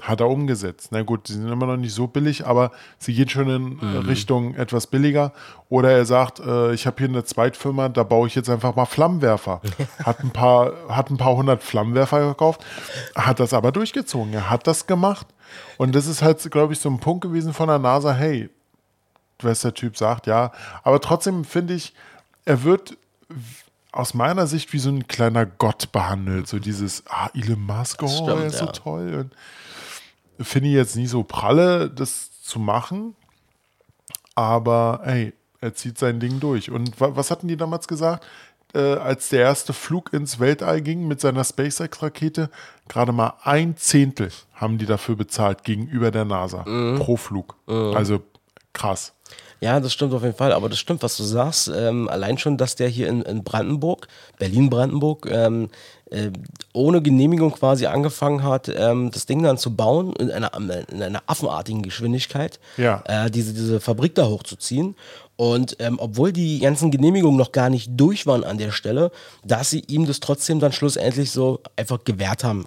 Hat er umgesetzt. Na gut, die sind immer noch nicht so billig, aber sie gehen schon in mhm. Richtung etwas billiger. Oder er sagt, äh, ich habe hier eine Zweitfirma, da baue ich jetzt einfach mal Flammenwerfer. <laughs> Hat ein paar, hat ein paar hundert Flammenwerfer gekauft, hat das aber durchgezogen. Er hat das gemacht. Und das ist halt, glaube ich, so ein Punkt gewesen von der NASA, hey, was der Typ sagt, ja. Aber trotzdem finde ich, er wird aus meiner Sicht wie so ein kleiner Gott behandelt. So dieses, ah, Elon Musk, oh, stimmt, er ist ja. so toll. Finde ich jetzt nie so pralle, das zu machen. Aber ey, er zieht sein Ding durch. Und was hatten die damals gesagt? äh, als der erste Flug ins Weltall ging mit seiner SpaceX-Rakete, gerade mal ein Zehntel haben die dafür bezahlt gegenüber der NASA Mhm. pro Flug. Also krass. Ja, das stimmt auf jeden Fall. Aber das stimmt, was du sagst. Ähm, allein schon, dass der hier in, in Brandenburg, Berlin-Brandenburg, ähm, äh, ohne Genehmigung quasi angefangen hat, ähm, das Ding dann zu bauen in einer, in einer affenartigen Geschwindigkeit, Ja. äh, diese, diese Fabrik da hochzuziehen. Und ähm, obwohl die ganzen Genehmigungen noch gar nicht durch waren an der Stelle, dass sie ihm das trotzdem dann schlussendlich so einfach gewährt haben.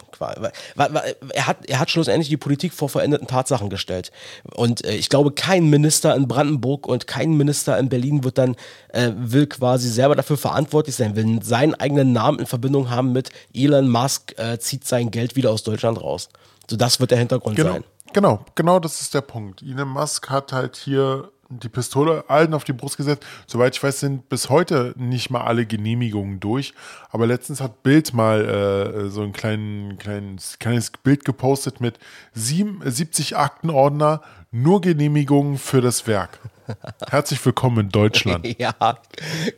Er hat, er hat schlussendlich die Politik vor veränderten Tatsachen gestellt. Und äh, ich glaube, kein Minister in Brandenburg und kein Minister in Berlin wird dann, äh, will quasi selber dafür verantwortlich sein, will seinen eigenen Namen in Verbindung haben mit Elon Musk äh, zieht sein Geld wieder aus Deutschland raus. So, das wird der Hintergrund Genau, sein. genau, genau das ist der Punkt. Elon Musk hat halt hier die Pistole allen auf die Brust gesetzt. Soweit ich weiß, sind bis heute nicht mal alle Genehmigungen durch. Aber letztens hat Bild mal äh, so ein kleinen, kleines, kleines Bild gepostet mit sieben, 70 Aktenordner, nur Genehmigungen für das Werk. Herzlich willkommen in Deutschland. <laughs> ja,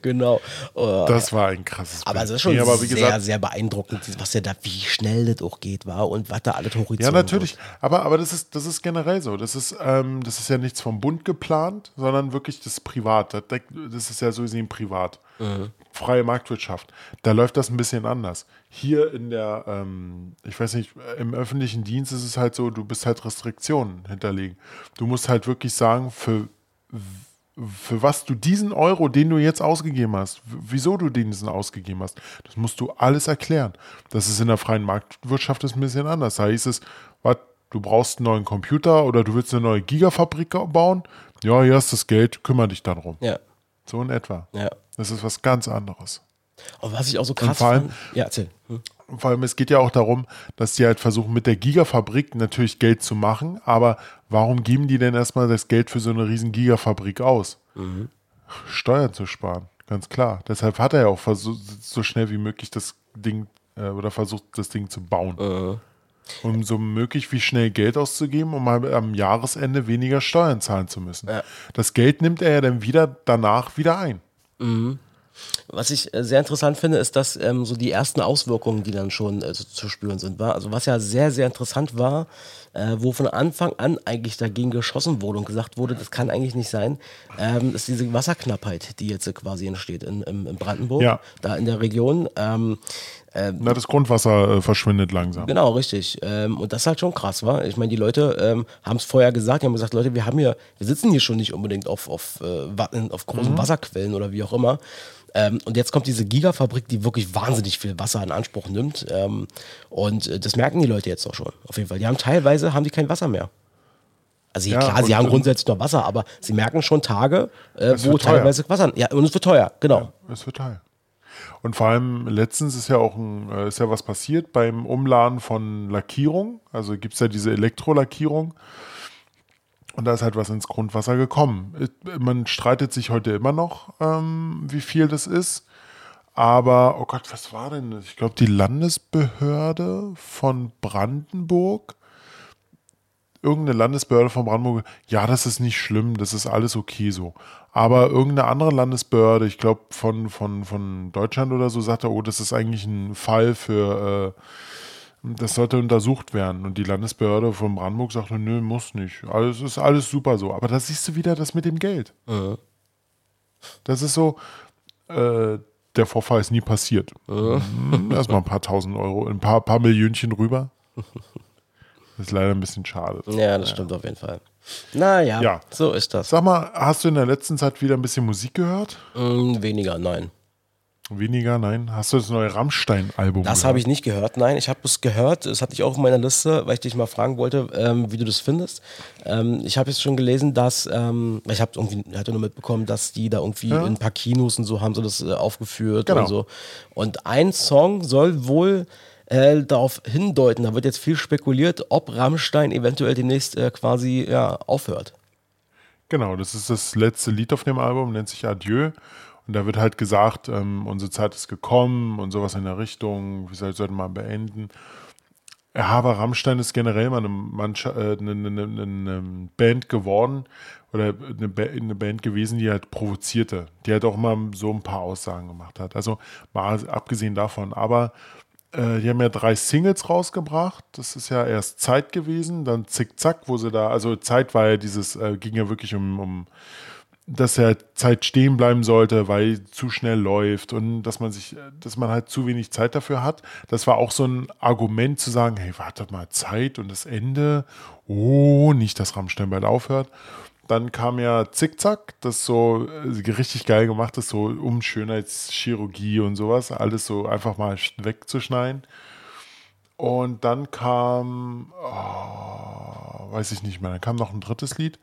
genau. Oh, Das war ein krasses Aber es ist schon Nee, sehr, gesagt, sehr beeindruckend, was ja da, wie schnell das auch geht, war und was da alles hochgezogen Ja, natürlich. Wird. Aber, aber das, ist, das ist generell so. Das ist, ähm, das ist ja nichts vom Bund geplant, sondern wirklich das Privat. Das, das ist ja so gesehen privat. Freie Marktwirtschaft. Da läuft das ein bisschen anders. Hier in der, ähm, ich weiß nicht, im öffentlichen Dienst ist es halt so, du bist halt Restriktionen hinterlegen. Du musst halt wirklich sagen, für für was du diesen Euro, den du jetzt ausgegeben hast, wieso du diesen ausgegeben hast, das musst du alles erklären. Das ist in der freien Marktwirtschaft ein bisschen anders. Da hieß es, was, du brauchst einen neuen Computer oder du willst eine neue Gigafabrik bauen. Ja, hier hast das Geld, kümmere dich dann drum. Ja, So in etwa. ja. Das ist was ganz anderes. Und was ich auch so krass vor allem- fand, ja, erzähl. Hm. Vor allem, es geht ja auch darum, dass die halt versuchen, mit der Gigafabrik natürlich Geld zu machen, aber warum geben die denn erstmal das Geld für so eine riesen Gigafabrik aus? Steuern zu sparen, ganz klar. Deshalb hat er ja auch versucht, so schnell wie möglich das Ding äh, oder versucht, das Ding zu bauen. Um so möglich wie schnell Geld auszugeben, um mal am Jahresende weniger Steuern zahlen zu müssen. Ja. Das Geld nimmt er ja dann wieder danach wieder ein. Was ich äh, sehr interessant finde, ist, dass ähm, so die ersten Auswirkungen, die dann schon äh, zu spüren sind, war. Also was ja sehr, sehr interessant war, äh, wo von Anfang an eigentlich dagegen geschossen wurde und gesagt wurde, das kann eigentlich nicht sein, ähm, ist diese Wasserknappheit, die jetzt äh, quasi entsteht in, in, in Brandenburg, Ja. da in der Region. Ähm, Na, das Grundwasser äh, verschwindet langsam. Genau, richtig. Ähm, und das ist halt schon krass, war. Ich meine, die Leute ähm, haben es vorher gesagt, die haben gesagt, Leute, wir haben hier, wir sitzen hier schon nicht unbedingt auf, auf, äh, auf großen Wasserquellen oder wie auch immer. Ähm, und jetzt kommt diese Gigafabrik, die wirklich wahnsinnig viel Wasser in Anspruch nimmt. Ähm, und äh, das merken die Leute jetzt auch schon. Auf jeden Fall. Die haben teilweise haben die kein Wasser mehr. Also Ja, klar, sie haben ähm, grundsätzlich noch Wasser, aber sie merken schon Tage, äh, wo teilweise Wasser. Ja, und es wird teuer, genau. Es wird teuer. Und vor allem letztens ist ja auch ein, äh, ist ja was passiert beim Umladen von Lackierung. Also gibt es ja diese Elektrolackierung. Und da ist halt was ins Grundwasser gekommen. Man streitet sich heute immer noch, ähm, wie viel das ist. Aber, oh Gott, was war denn das? Ich glaube, die Landesbehörde von Brandenburg irgendeine Landesbehörde von Brandenburg, ja, das ist nicht schlimm, das ist alles okay so. Aber irgendeine andere Landesbehörde, ich glaube von, von, von Deutschland oder so, sagte, oh, das ist eigentlich ein Fall für, äh, das sollte untersucht werden. Und die Landesbehörde von Brandenburg sagte, nö, muss nicht. Alles ist alles super so. Aber da siehst du wieder das mit dem Geld. Das ist so, äh, der Vorfall ist nie passiert. Mhm, Erstmal ein paar tausend Euro, ein paar, paar Millionchen rüber. Das ist leider ein bisschen schade. Ja, das stimmt auf jeden Fall. Naja, Ja. so ist das. Sag mal, hast du in der letzten Zeit wieder ein bisschen Musik gehört? Mm, weniger, nein. Weniger, nein. Hast du das neue Rammstein-Album Das habe ich nicht gehört, nein. Ich habe es gehört, das hatte ich auch auf meiner Liste, weil ich dich mal fragen wollte, ähm, wie du das findest. Ähm, ich habe jetzt schon gelesen, dass, ähm, ich habe irgendwie, hatte nur mitbekommen, dass die da irgendwie in ein paar Kinos und so haben sie das äh, aufgeführt Genau. und so. Und ein Song soll wohl äh, darauf hindeuten, da wird jetzt viel spekuliert, ob Rammstein eventuell demnächst äh, quasi ja, aufhört. Genau, das ist das letzte Lied auf dem Album, nennt sich Adieu. Und da wird halt gesagt, ähm, unsere Zeit ist gekommen und sowas in der Richtung, wir soll- sollten mal beenden. Ja, aber Rammstein ist generell mal eine, Mannschaft, äh, eine, eine, eine, Band geworden oder eine, eine, Band gewesen, die halt provozierte, die halt auch mal so ein paar Aussagen gemacht hat. Also mal abgesehen davon. Aber äh, die haben ja drei Singles rausgebracht. Das ist ja erst Zeit gewesen, dann Zickzack, wo sie da, also Zeit war ja dieses, äh, ging ja wirklich um, um dass er Zeit stehen bleiben sollte, weil zu schnell läuft und dass man sich, dass man halt zu wenig Zeit dafür hat. Das war auch so ein Argument zu sagen, hey, wartet mal, Zeit und das Ende. Oh, nicht, dass Rammstein bald aufhört. Dann kam ja Zickzack, das so äh, richtig geil gemacht ist, so um Schönheitschirurgie und sowas, alles so einfach mal wegzuschneiden. Und dann kam, oh, weiß ich nicht mehr, dann kam noch ein drittes Lied.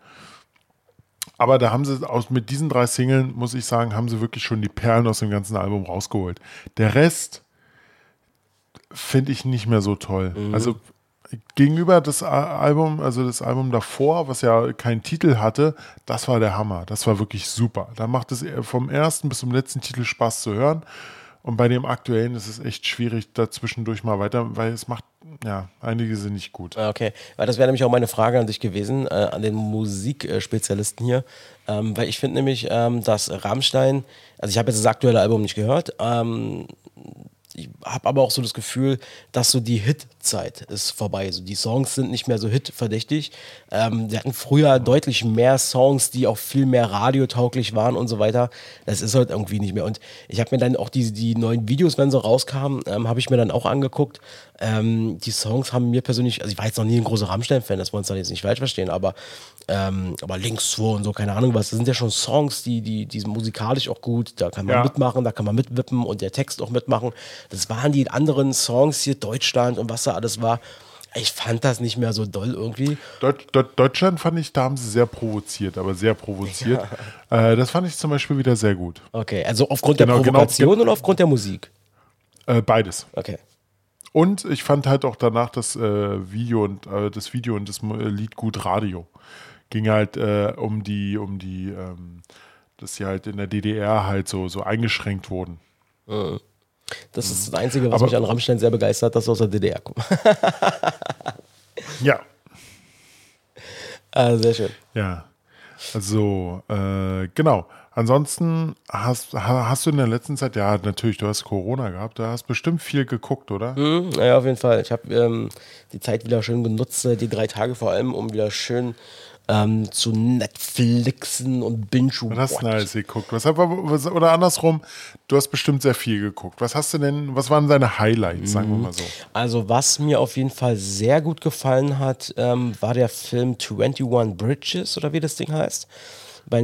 Aber da haben sie aus, mit diesen drei Singles, muss ich sagen, haben sie wirklich schon die Perlen aus dem ganzen Album rausgeholt. Der Rest finde ich nicht mehr so toll. Mhm. Also gegenüber das Album, also das Album davor, was ja keinen Titel hatte, das war der Hammer. Das war wirklich super. Da macht es vom ersten bis zum letzten Titel Spaß zu hören. Und bei dem aktuellen ist es echt schwierig, dazwischendurch mal weiter, weil es macht, ja, einige sind nicht gut. Ah, okay, weil das wäre nämlich auch meine Frage an dich gewesen, äh, an den Musikspezialisten hier. Ähm, weil ich finde nämlich, ähm, dass Rammstein, also ich habe jetzt das aktuelle Album nicht gehört, ähm, ich habe aber auch so das Gefühl, dass so die Hitzeit ist vorbei. Also die Songs sind nicht mehr so hitverdächtig. Ähm, die hatten früher deutlich mehr Songs, die auch viel mehr radiotauglich waren und so weiter. Das ist halt irgendwie nicht mehr. Und ich habe mir dann auch die, die neuen Videos, wenn sie rauskamen, ähm, habe ich mir dann auch angeguckt. Ähm, die Songs haben mir persönlich, also ich war jetzt noch nie ein großer Rammstein-Fan, das wollen wir uns jetzt nicht falsch verstehen, aber, ähm, aber Links 2 und so, keine Ahnung was, das sind ja schon Songs, die, die, die sind musikalisch auch gut, da kann man ja. mitmachen, da kann man mitwippen und der Text auch mitmachen. Das waren die anderen Songs hier, Deutschland und was da alles war. Ich fand das nicht mehr so doll irgendwie. Deut Deut Deutschland fand ich, da haben sie sehr provoziert, aber sehr provoziert. <laughs> Ja. Äh, das fand ich zum Beispiel wieder sehr gut. Okay, also aufgrund genau, der genau, Provokation genau, oder aufgrund der Musik? Äh, beides. Okay. Und ich fand halt auch danach das äh, Video und äh, das Video und das Lied gut Radio. Ging halt äh, um die, um die, ähm, dass sie halt in der DDR halt so, so eingeschränkt wurden. Mhm. Das ist das Einzige, was Aber, mich an Rammstein sehr begeistert, dass sie aus der DDR kommen. ja. <laughs> Ah, sehr schön. Ja. Also, äh, genau. Ansonsten hast, hast du in der letzten Zeit, ja, natürlich, du hast Corona gehabt, du hast bestimmt viel geguckt, oder? Mhm, ja, auf jeden Fall. Ich habe ähm, die Zeit wieder schön genutzt, äh, die drei Tage vor allem, um wieder schön ähm, zu Netflixen und binge Was hast du denn alles geguckt? Was, was, oder andersrum, du hast bestimmt sehr viel geguckt. Was hast du denn, was waren deine Highlights, sagen wir mhm. mal so? Also, was mir auf jeden Fall sehr gut gefallen hat, ähm, war der Film 21 Bridges oder wie das Ding heißt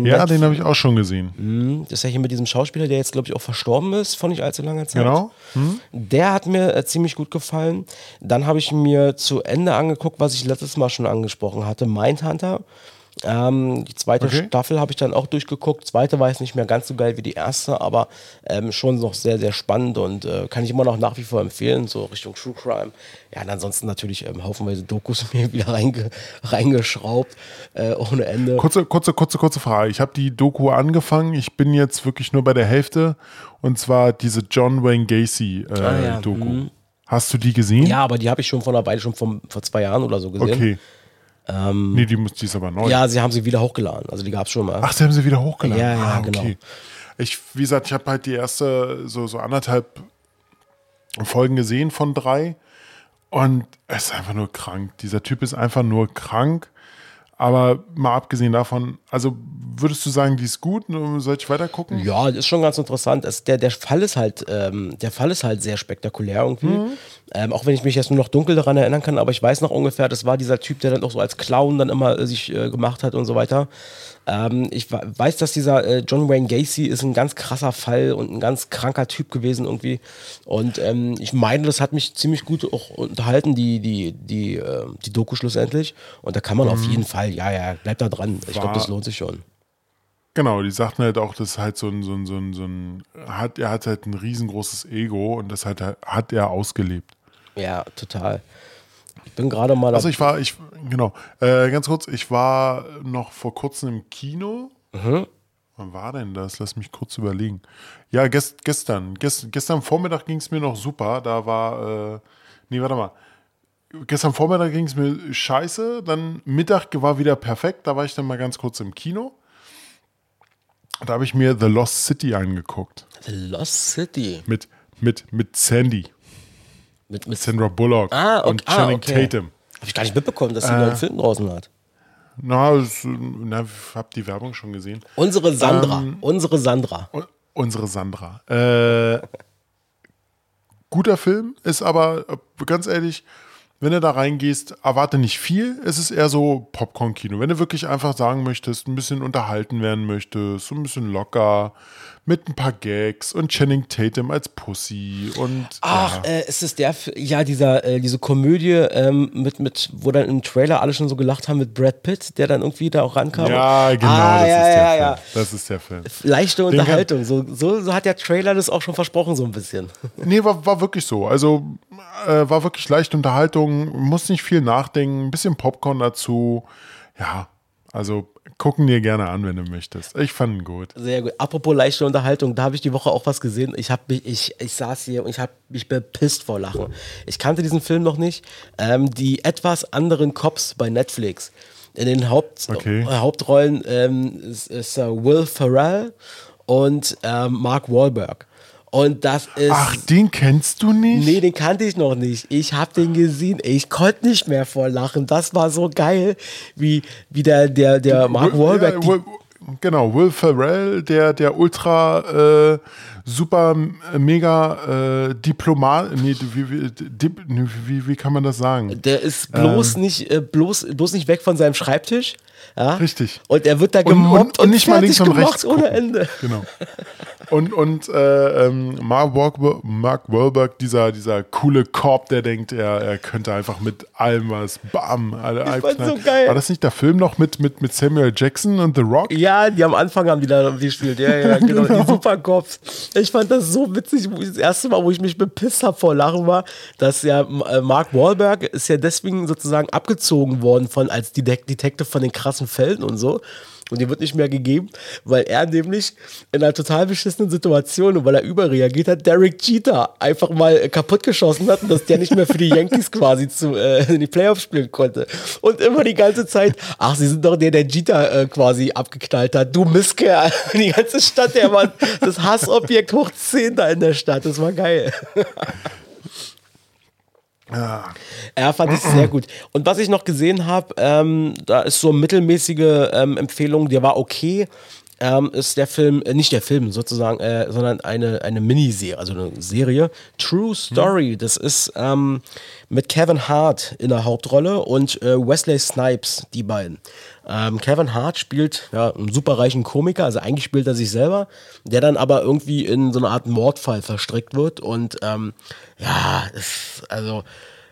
ja, Netflix. den habe ich auch schon gesehen. Mhm, das ist ja hier mit diesem Schauspieler, der jetzt, glaube ich, auch verstorben ist, vor nicht allzu langer Zeit. Genau. Mhm. Der hat mir äh, ziemlich gut gefallen. Dann habe ich mir zu Ende angeguckt, was ich letztes Mal schon angesprochen hatte, Mindhunter. Ähm, die zweite okay. Staffel habe ich dann auch durchgeguckt. Zweite war jetzt nicht mehr ganz so geil wie die erste, aber ähm, schon noch sehr, sehr spannend und äh, kann ich immer noch nach wie vor empfehlen, so Richtung True Crime. Ja, und ansonsten natürlich ähm, haufenweise Dokus <laughs> mir wieder reinge reingeschraubt, äh, ohne Ende. Kurze, kurze, kurze, kurze Frage. Ich habe die Doku angefangen. Ich bin jetzt wirklich nur bei der Hälfte und zwar diese John Wayne Gacy äh, ah, ja. Doku. Mhm. Hast du die gesehen? Ja, aber die habe ich schon vor einer Weile, schon vor, vor zwei Jahren oder so gesehen. Okay. Ähm, nee, die, muss, die ist aber neu. Ja, sie haben sie wieder hochgeladen. Also die gab es schon mal. Ach, sie haben sie wieder hochgeladen. Ja, ja, ah, okay. genau. Ich, wie gesagt, ich habe halt die erste so, so anderthalb Folgen gesehen von drei. Und es ist einfach nur krank. Dieser Typ ist einfach nur krank. Aber mal abgesehen davon, also würdest du sagen, die ist gut? Soll ich weiter gucken? Ja, das ist schon ganz interessant. Es, der, der, Fall ist halt, ähm, der Fall ist halt sehr spektakulär irgendwie. Mhm. Ähm, auch wenn ich mich jetzt nur noch dunkel daran erinnern kann, aber ich weiß noch ungefähr, das war dieser Typ, der dann auch so als Clown dann immer äh, sich äh, gemacht hat und so weiter. Ähm, ich weiß, dass dieser äh, John Wayne Gacy ist ein ganz krasser Fall und ein ganz kranker Typ gewesen irgendwie. Und ähm, ich meine, das hat mich ziemlich gut auch unterhalten, die, die, die, äh, die Doku schlussendlich. Und da kann man mhm. auf jeden Fall, ja, ja, bleibt da dran. Ich glaube, das lohnt sich schon. Genau, die sagten halt auch, dass halt so ein, so ein, so ein, so ein hat, er hat halt ein riesengroßes Ego und das hat, hat er ausgelebt. Ja, total. Ich bin gerade mal. Also ich war, ich, genau, äh, ganz kurz, ich war noch vor kurzem im Kino. Mhm. Wann war denn das? Lass mich kurz überlegen. Ja, gest, gestern. Gest, gestern Vormittag ging es mir noch super. Da war, äh, nee, warte mal. gestern Vormittag ging es mir scheiße, dann Mittag war wieder perfekt, da war ich dann mal ganz kurz im Kino. Da habe ich mir The Lost City angeguckt. The Lost City. Mit, mit, mit Sandy. Mit, mit Sandra Bullock Ah, okay. und ah, Channing okay. Tatum. Habe ich gar nicht mitbekommen, dass sie Äh. einen neuen Film draußen hat. Na, ich habe die Werbung schon gesehen. Unsere Sandra. Ähm, unsere Sandra. Unsere Sandra. Äh, guter Film, ist aber ganz ehrlich, wenn du da reingehst, erwarte nicht viel. Es ist eher so Popcorn-Kino. Wenn du wirklich einfach sagen möchtest, ein bisschen unterhalten werden möchtest, so ein bisschen locker, mit ein paar Gags und Channing Tatum als Pussy und Ach, ja. äh, ist es der, ja, dieser, äh, diese Komödie ähm, mit, mit, wo dann im Trailer alle schon so gelacht haben mit Brad Pitt, der dann irgendwie da auch rankam. ja, genau, ah, das ja, ist der ja, Film. ja. Das ist der Film. Leichte Unterhaltung, so, so, so hat der Trailer das auch schon versprochen, so ein bisschen. <laughs> Nee, war, war wirklich so. Also äh, war wirklich leichte Unterhaltung, muss nicht viel nachdenken, ein bisschen Popcorn dazu. Ja, also gucken dir gerne an, wenn du möchtest. Ich fand ihn gut. Sehr gut. Apropos leichte Unterhaltung, da habe ich die Woche auch was gesehen. Ich habe mich, ich, ich saß hier und ich habe mich bepisst vor Lachen. Ich kannte diesen Film noch nicht. Ähm, die etwas anderen Cops bei Netflix. In den Haupt, Okay. Hauptrollen ähm, ist, ist äh, Will Ferrell und ähm, Mark Wahlberg. Und das ist. Ach, den kennst du nicht? Nee, den kannte ich noch nicht. Ich habe den gesehen. Ich konnte nicht mehr vor Lachen. Das war so geil, wie, wie der, der, der Mark Wahlberg. ja, Will, genau, Will Ferrell, der, der ultra äh, super äh, mega äh, Diplomat, nee, wie, wie, wie, wie kann man das sagen? Der ist bloß nicht äh, bloß, bloß nicht weg von seinem Schreibtisch. Ja? Richtig. Und er wird da Und- gemobbt und- und nicht mal links und rechts ohne. Ende. Genau. <laughs> Und, und äh, ähm, Mark, Wahlberg, Mark Wahlberg, dieser, dieser coole Korb, der denkt, er, er könnte einfach mit allem was, bam, alle Ich fand's so geil. War das nicht der Film noch mit, mit, mit Samuel Jackson und The Rock? Ja, die am Anfang haben die da gespielt. Ja, ja, genau. Die <laughs> Supercops. Ich fand das so witzig. Das erste Mal, wo ich mich bepisst habe vor Lachen war, dass ja äh, Mark Wahlberg ist ja deswegen sozusagen abgezogen worden von als Detec- Detective von den krassen Fällen und so. Und die wird nicht mehr gegeben, weil er nämlich in einer total beschissenen Situation und weil er überreagiert hat, Derek Jeter einfach mal kaputtgeschossen hat und dass der nicht mehr für die Yankees <laughs> quasi zu, äh, in die Playoffs spielen konnte. Und immer die ganze Zeit, ach, sie sind doch der, der Jeter äh, quasi abgeknallt hat. Du Misskerl. <laughs> Die ganze Stadt, der war das Hassobjekt hoch 10 da in der Stadt. Das war geil. Ja, fand ich sehr gut. Und was ich noch gesehen habe, ähm, da ist so mittelmäßige ähm, Empfehlung, der war okay. Ähm, ist der Film, äh, nicht der Film sozusagen, äh, sondern eine, eine Miniserie, also eine Serie. True Story, das ist ähm, mit Kevin Hart in der Hauptrolle und äh, Wesley Snipes, die beiden. Ähm, Kevin Hart spielt ja, einen superreichen Komiker, also eigentlich spielt er sich selber, der dann aber irgendwie in so eine Art Mordfall verstrickt wird und ähm, ja, ist, also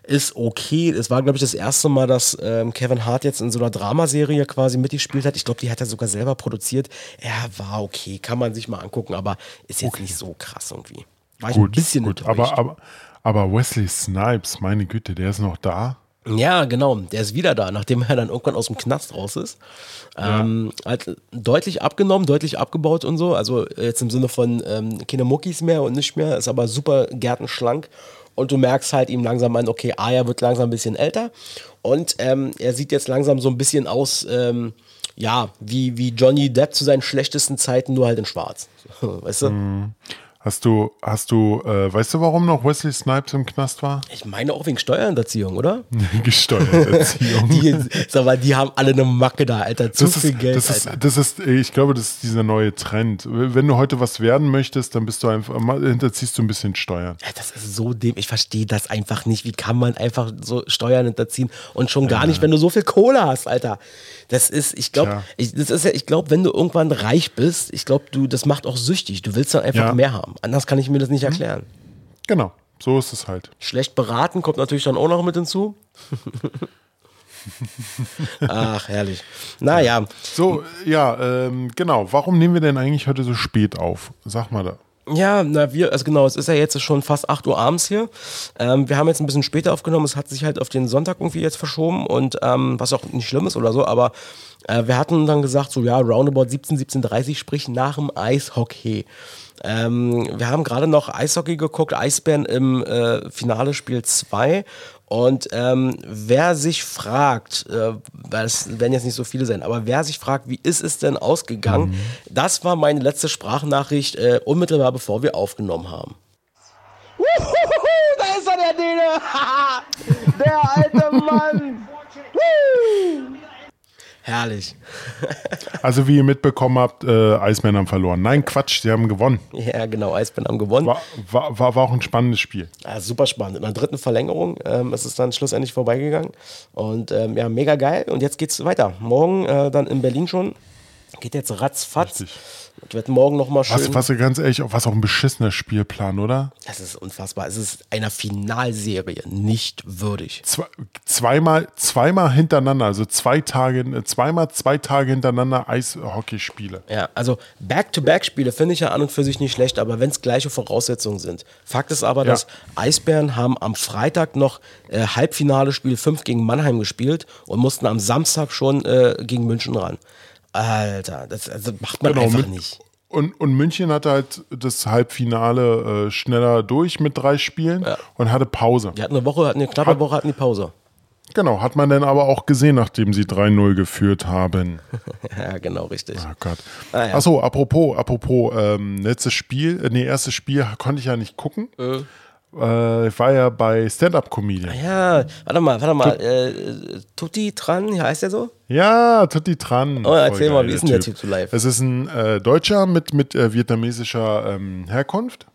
ist okay. Es war, glaube ich, das erste Mal, dass ähm, Kevin Hart jetzt in so einer Dramaserie quasi mitgespielt hat. Ich glaube, die hat er sogar selber produziert. Er war okay, kann man sich mal angucken, aber ist jetzt nicht so krass irgendwie. War ich ein Gut, bisschen gut. Aber, aber, aber Wesley Snipes, meine Güte, der ist noch da. Ja, genau. Der ist wieder da, nachdem er dann irgendwann aus dem Knast raus ist. Ähm, hat deutlich abgenommen, deutlich abgebaut und so. Also jetzt im Sinne von ähm, keine Muckis mehr und nicht mehr, ist aber super gärtenschlank. Und du merkst halt ihm langsam an, okay, er wird langsam ein bisschen älter. Und ähm, er sieht jetzt langsam so ein bisschen aus, ähm, ja, wie, wie Johnny Depp zu seinen schlechtesten Zeiten, nur halt in schwarz. <laughs> Weißt du? Hast du, hast du, äh, weißt du, warum noch Wesley Snipes im Knast war? Ich meine auch wegen Steuerhinterziehung, oder? <laughs> Gesteuererziehung. <laughs> Die, sag mal, die haben alle eine Macke da, Alter. Zu Das viel ist, Geld. das, ist, das ist, ich glaube, das ist dieser neue Trend. Wenn du heute was werden möchtest, dann bist du einfach, hinterziehst du ein bisschen Steuern. Ja, das ist so dem, ich verstehe das einfach nicht. Wie kann man einfach so Steuern hinterziehen und schon gar nicht, wenn du so viel Kohle hast, Alter. Das ist, ich glaube, ich, das ist ja, ich glaube, wenn du irgendwann reich bist, ich glaube, du, das macht auch süchtig. Du willst dann einfach Ja. mehr haben. Anders kann ich mir das nicht erklären. Genau, so ist es halt. Schlecht beraten kommt natürlich dann auch noch mit hinzu. <laughs> Ach, herrlich. Naja, So, ja, ähm, genau. Warum nehmen wir denn eigentlich heute so spät auf? Sag mal da. Ja, na wir, also genau, es ist ja jetzt schon fast 8 Uhr abends hier. Ähm, wir haben jetzt ein bisschen später aufgenommen, es hat sich halt auf den Sonntag irgendwie jetzt verschoben und ähm, was auch nicht schlimm ist oder so, aber äh, wir hatten dann gesagt, so ja, roundabout 17, 17.30 sprich nach dem Eishockey. Ähm, wir haben gerade noch Eishockey geguckt, Eisbären im äh, Finale Spiel 2 Und ähm, wer sich fragt, äh, weil es werden jetzt nicht so viele sein, aber wer sich fragt, wie ist es denn ausgegangen, mhm. das war meine letzte Sprachnachricht äh, unmittelbar bevor wir aufgenommen haben. da ist er, der Dene! <laughs> der alte Mann! Herrlich. also wie ihr mitbekommen habt, äh, Eisbären haben verloren. Nein, Quatsch, sie haben gewonnen. Ja, genau, Eisbären haben gewonnen. War, war, war, war auch ein spannendes Spiel. Ja, super spannend. In der dritten Verlängerung ähm, ist es dann schlussendlich vorbeigegangen. Und ähm, ja, mega geil. Und jetzt geht's weiter. Morgen äh, dann in Berlin schon. Geht jetzt ratzfatz. Richtig. Ich werde morgen noch mal schön. Was, was ganz ehrlich, was auch ein beschissener Spielplan, oder? Das ist unfassbar. Es ist einer Finalserie nicht würdig. Zwei, zweimal, zweimal hintereinander, also zwei Tage, zweimal zwei Tage hintereinander Eishockeyspiele. Ja, also Back-to-Back-Spiele finde ich ja an und für sich nicht schlecht, aber wenn es gleiche Voraussetzungen sind. Fakt ist aber, ja. dass Eisbären haben am Freitag noch äh, Halbfinale Spiel 5 gegen Mannheim gespielt und mussten am Samstag schon äh, gegen München ran. Alter, das also macht man genau, einfach nicht. Und, und München hatte halt das Halbfinale äh, schneller durch mit drei Spielen ja. und hatte Pause. Die hatten eine Woche, hatten eine knappe hat, Woche, hatten die Pause. Genau, hat man dann aber auch gesehen, nachdem sie 3-0 geführt haben. <laughs> ja, genau, richtig. Oh Gott. Ah, ja. Achso, apropos, apropos, ähm, letztes Spiel, äh, nee, erstes Spiel konnte ich ja nicht gucken. Äh. Äh, ich war ja bei Stand-Up-Comedian. Ah ja, warte mal, warte mal. Äh, Tutti Tran, heißt der so? Ja, Tutti Tran. Oh, erzähl mal, wie ist denn der Typ zu live? Es ist ein äh, Deutscher mit, mit äh, vietnamesischer ähm, Herkunft.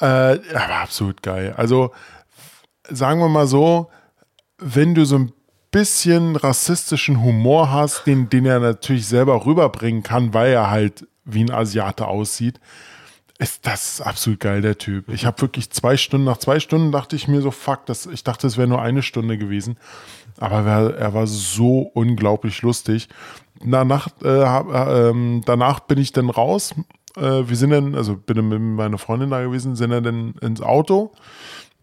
Äh, aber absolut geil. Also, sagen wir mal so, wenn du so ein bisschen rassistischen Humor hast, den, den er natürlich selber rüberbringen kann, weil er halt wie ein Asiate aussieht, ist das absolut geil, der Typ. Ich habe wirklich zwei Stunden, nach zwei Stunden dachte ich mir so, fuck, das, ich dachte, es wäre nur eine Stunde gewesen. Aber er, er war so unglaublich lustig. Danach, äh, äh, danach bin ich dann raus. Äh, wir sind dann, also bin mit meiner Freundin da gewesen, sind dann ins Auto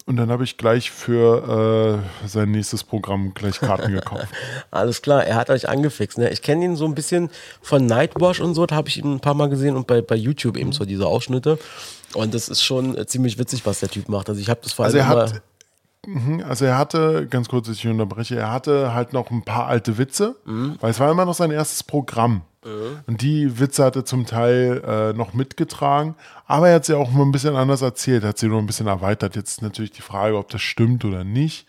und dann habe ich gleich für äh, sein nächstes Programm gleich Karten gekauft. <laughs> Alles klar, er hat euch angefixt. Ne? Ich kenne ihn so ein bisschen von Nightwash und so, da habe ich ihn ein paar Mal gesehen und bei, bei YouTube eben so diese Ausschnitte. Und das ist schon äh, ziemlich witzig, was der Typ macht. Also ich habe das vor allem also er hat, mhm, also er hatte, ganz kurz, dass ich unterbreche, er hatte halt noch ein paar alte Witze, mhm. weil es war immer noch sein erstes Programm. Mhm. Und die Witze hat er zum Teil äh, noch mitgetragen, aber er hat sie auch mal ein bisschen anders erzählt, hat sie nur ein bisschen erweitert. Jetzt natürlich die Frage, ob das stimmt oder nicht.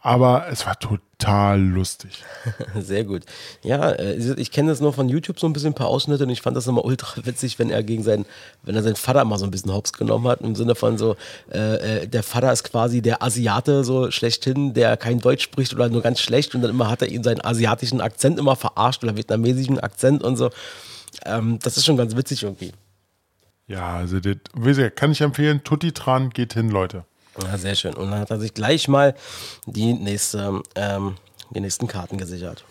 Aber es war total lustig. <laughs> Sehr gut. Ja, äh, ich kenne das nur von YouTube so ein bisschen ein paar Ausschnitte und ich fand das immer ultra <laughs> witzig, wenn er gegen seinen, wenn er seinen Vater mal so ein bisschen hops genommen hat, im Sinne von so, äh, äh, der Vater ist quasi der Asiate so schlechthin, der kein Deutsch spricht oder nur ganz schlecht und dann immer hat er ihn seinen asiatischen Akzent immer verarscht oder vietnamesischen Akzent und so. Ähm, das ist schon ganz witzig irgendwie. Ja, also das, kann ich empfehlen, Tutti Tran geht hin, Leute. Ja, sehr schön. Und dann hat er sich gleich mal die, nächste, ähm, die nächsten Karten gesichert.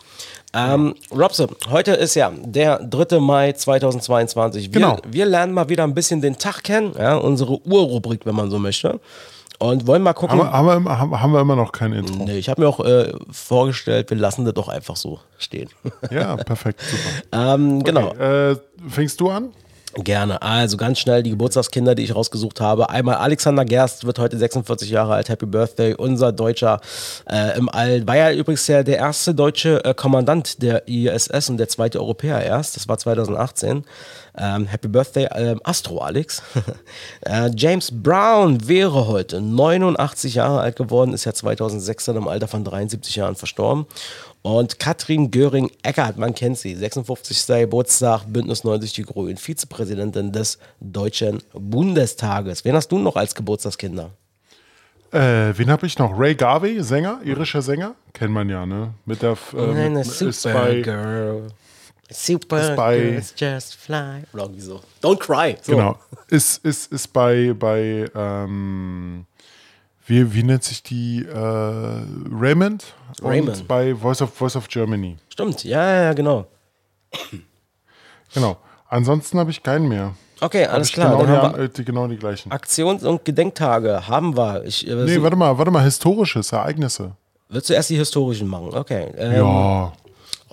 Ähm, Robse, heute ist ja der 3. Mai 2022. Wir, genau. wir lernen mal wieder ein bisschen den Tag kennen, ja, unsere Urrubrik, wenn man so möchte. Und wollen mal gucken. Haben wir, haben wir, haben wir immer noch kein Intro? Nee, ich habe mir auch äh, vorgestellt, wir lassen das doch einfach so stehen. Ja, perfekt, super. <laughs> ähm, genau. Okay, äh, fängst du an? Gerne. Also ganz schnell die Geburtstagskinder, die ich rausgesucht habe. Einmal Alexander Gerst wird heute 46 Jahre alt. Happy Birthday. Unser Deutscher äh, im All. War ja übrigens der, der erste deutsche äh, Kommandant der ISS und der zweite Europäer erst. Das war 2018. Ähm, Happy Birthday, ähm, Astro Alex. <laughs> äh, James Brown wäre heute 89 Jahre alt geworden, ist ja 2006 dann im Alter von 73 Jahren verstorben. Und Katrin Göring-Eckardt, man kennt sie, 56. Geburtstag, Bündnis 90 Die Grünen, Vizepräsidentin des Deutschen Bundestages. Wen hast du noch als Geburtstagskinder? Äh, wen habe ich noch? Ray Garvey, Sänger, irischer Sänger. Kennt man ja, ne? Mit der. Äh, mit, ist bei, Girl. Super ist bei, girls just fly. Oder irgendwie so. Don't cry. So. Genau. Ist, ist, ist bei, bei ähm, wie, wie nennt sich die äh, Raymond? Raymond. Und bei Voice of, Voice of Germany. Stimmt, ja, ja, genau. Genau. Ansonsten habe ich keinen mehr. Okay, alles klar. Genau die, die, genau die gleichen. Aktions- und Gedenktage haben wir. Ich, äh, nee, warte mal, warte mal, historisches Ereignisse. Willst du erst die historischen machen? Okay. Ähm, ja.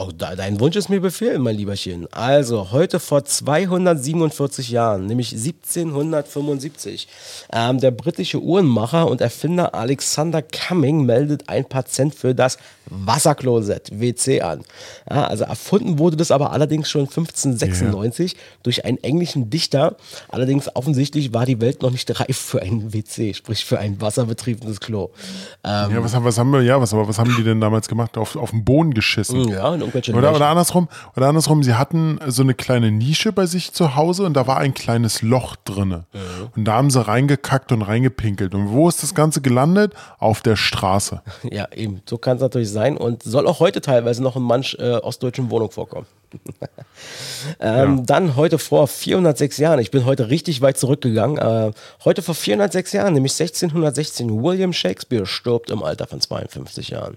Oh, dein Wunsch ist mir Befehl, mein Lieberchen. Also, heute vor 247 Jahren, nämlich 1775, ähm, der britische Uhrenmacher und Erfinder Alexander Cumming meldet ein Patent für das Wasserklosett, WC, an. Ja, also, erfunden wurde das aber allerdings schon 1596 yeah. durch einen englischen Dichter. Allerdings offensichtlich war die Welt noch nicht reif für ein WC, sprich für ein wasserbetriebenes Klo. Ähm, ja, was haben, was haben wir, ja, was, was haben die denn damals gemacht? Auf, auf den Boden geschissen? Ja, irgendwelche oder, oder andersrum, oder andersrum, sie hatten so eine kleine Nische bei sich zu Hause und da war ein kleines Loch drinne. Mhm. Und da haben sie reingekackt und reingepinkelt. Und wo ist das Ganze gelandet? Auf der Straße. <laughs> Ja, eben. So kann es natürlich sein und soll auch heute teilweise noch in manch äh, ostdeutschen Wohnungen vorkommen. <laughs> ähm, ja. Dann heute vor 406 Jahren, ich bin heute richtig weit zurückgegangen, äh, heute vor 406 Jahren, nämlich 1616, William Shakespeare stirbt im Alter von 52 Jahren.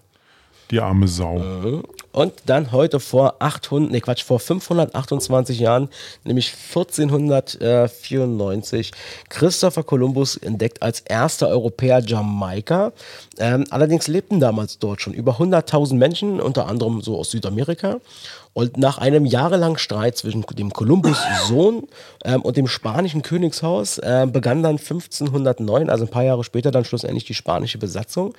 Die arme Sau. Mhm. Und dann heute vor 800, nee Quatsch, vor 528 Jahren, nämlich 1494, Christopher Columbus entdeckt als erster Europäer Jamaika. Ähm, allerdings lebten damals dort schon über 100.000 Menschen, unter anderem so aus Südamerika. Und nach einem jahrelangen Streit zwischen dem Kolumbus-Sohn ähm, und dem spanischen Königshaus äh, begann dann 1509, also ein paar Jahre später, dann schlussendlich die spanische Besatzung.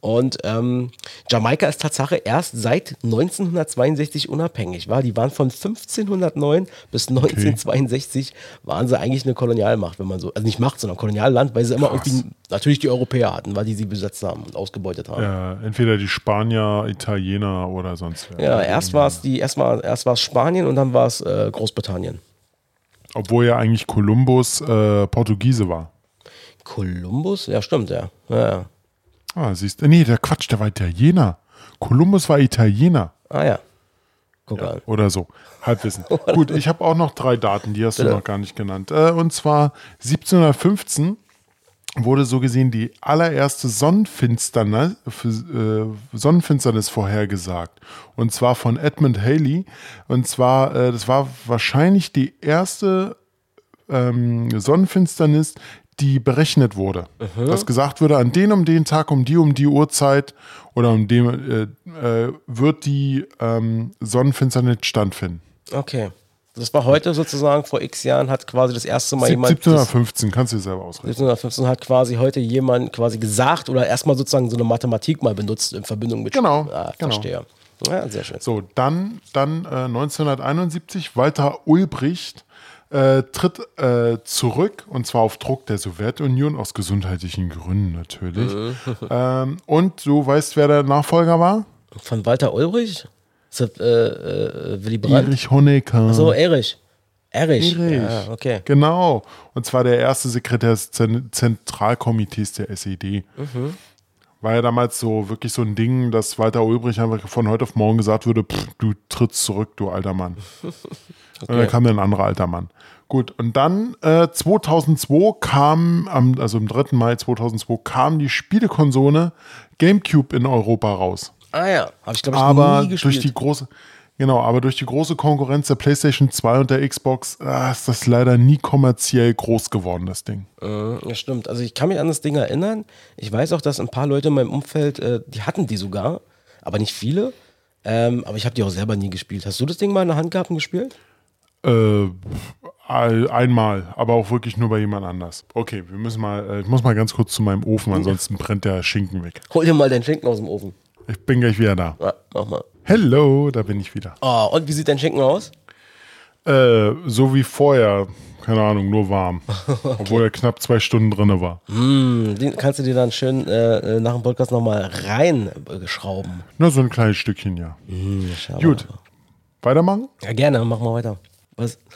Und ähm, Jamaika ist Tatsache erst seit 1962 unabhängig. War. Die waren von 1509 bis 1962 okay. waren sie eigentlich eine Kolonialmacht, wenn man so, also nicht Macht, sondern Kolonialland, weil sie immer Krass. irgendwie natürlich die Europäer hatten, weil die sie besetzt haben und ausgebeutet haben. Ja, entweder die Spanier, Italiener oder sonst wer. Ja, erst war es die, erst war, erst war es Spanien und dann war es äh, Großbritannien. Obwohl ja eigentlich Kolumbus äh, Portugiese war. Kolumbus? Ja, stimmt, ja. ja, ja. Ah, siehst du. Nee, der Quatsch, der war Italiener. Kolumbus war Italiener. Ah ja. Guck ja, an. Oder so. Halbwissen. <laughs> Gut, ich habe auch noch drei Daten, die hast Bitte. du noch gar nicht genannt. Äh, und zwar 1715 wurde so gesehen die allererste Sonnenfinsternis, äh, Sonnenfinsternis vorhergesagt. Und zwar von Edmund Haley. Und zwar, äh, das war wahrscheinlich die erste ähm, Sonnenfinsternis, die berechnet wurde. Mhm. Dass gesagt wurde, an den um den Tag, um die um die Uhrzeit oder um dem äh, äh, wird die ähm, Sonnenfinsternis stattfinden. Okay. Das war heute sozusagen, vor x Jahren hat quasi das erste Mal jemand. 1715, kannst du dir selber ausrechnen. 1715 hat quasi heute jemand quasi gesagt oder erstmal sozusagen so eine Mathematik mal benutzt in Verbindung mit. Genau. Ah, genau. Verstehe. Ja, sehr schön. So, dann, dann äh, 1971, Walter Ulbricht äh, tritt äh, zurück und zwar auf Druck der Sowjetunion, aus gesundheitlichen Gründen natürlich. Mhm. ähm, und du weißt, wer der Nachfolger war? Von Walter Ulbricht? Ist das, äh, äh, Willy Brandt? Erich Honecker. Achso, Erich. Erich. Erich. Ja, okay. Genau. Und zwar der erste Sekretär des Zentralkomitees der SED. Mhm. War ja damals so wirklich so ein Ding, dass Walter Ulbricht einfach von heute auf morgen gesagt würde: Du trittst zurück, du alter Mann. okay. <laughs> Und dann kam ein anderer alter Mann. Gut, und dann äh, 2002 kam, am, also am 3. Mai 2002, kam die Spielekonsole GameCube in Europa raus. Ah ja, habe ich glaube ich aber nie gespielt. durch die große Genau, aber durch die große Konkurrenz der PlayStation 2 und der Xbox ah, ist das leider nie kommerziell groß geworden, das Ding. Äh, ja, stimmt. Also ich kann mich an das Ding erinnern. Ich weiß auch, dass ein paar Leute in meinem Umfeld, äh, die hatten die sogar, aber nicht viele. Ähm, aber ich habe die auch selber nie gespielt. Hast du das Ding mal in der Hand gehabt und gespielt? Äh, einmal, aber auch wirklich nur bei jemand anders. Okay, wir müssen mal, äh, ich muss mal ganz kurz zu meinem Ofen, <laughs> ansonsten brennt der Schinken weg. Hol dir mal den Schinken aus dem Ofen. Ich bin gleich wieder da. Ja, mach mal. Hello, da bin ich wieder. Oh, und wie sieht dein Schinken aus? Äh, so wie vorher. Keine Ahnung, nur warm. <laughs> okay. Obwohl er knapp zwei Stunden drin war. Mm, den kannst du dir dann schön äh, äh nach dem Podcast nochmal reinschrauben. Nur so ein kleines Stückchen, ja. Mm, Gut. Weitermachen? Ja, gerne, machen wir weiter. Was? <laughs>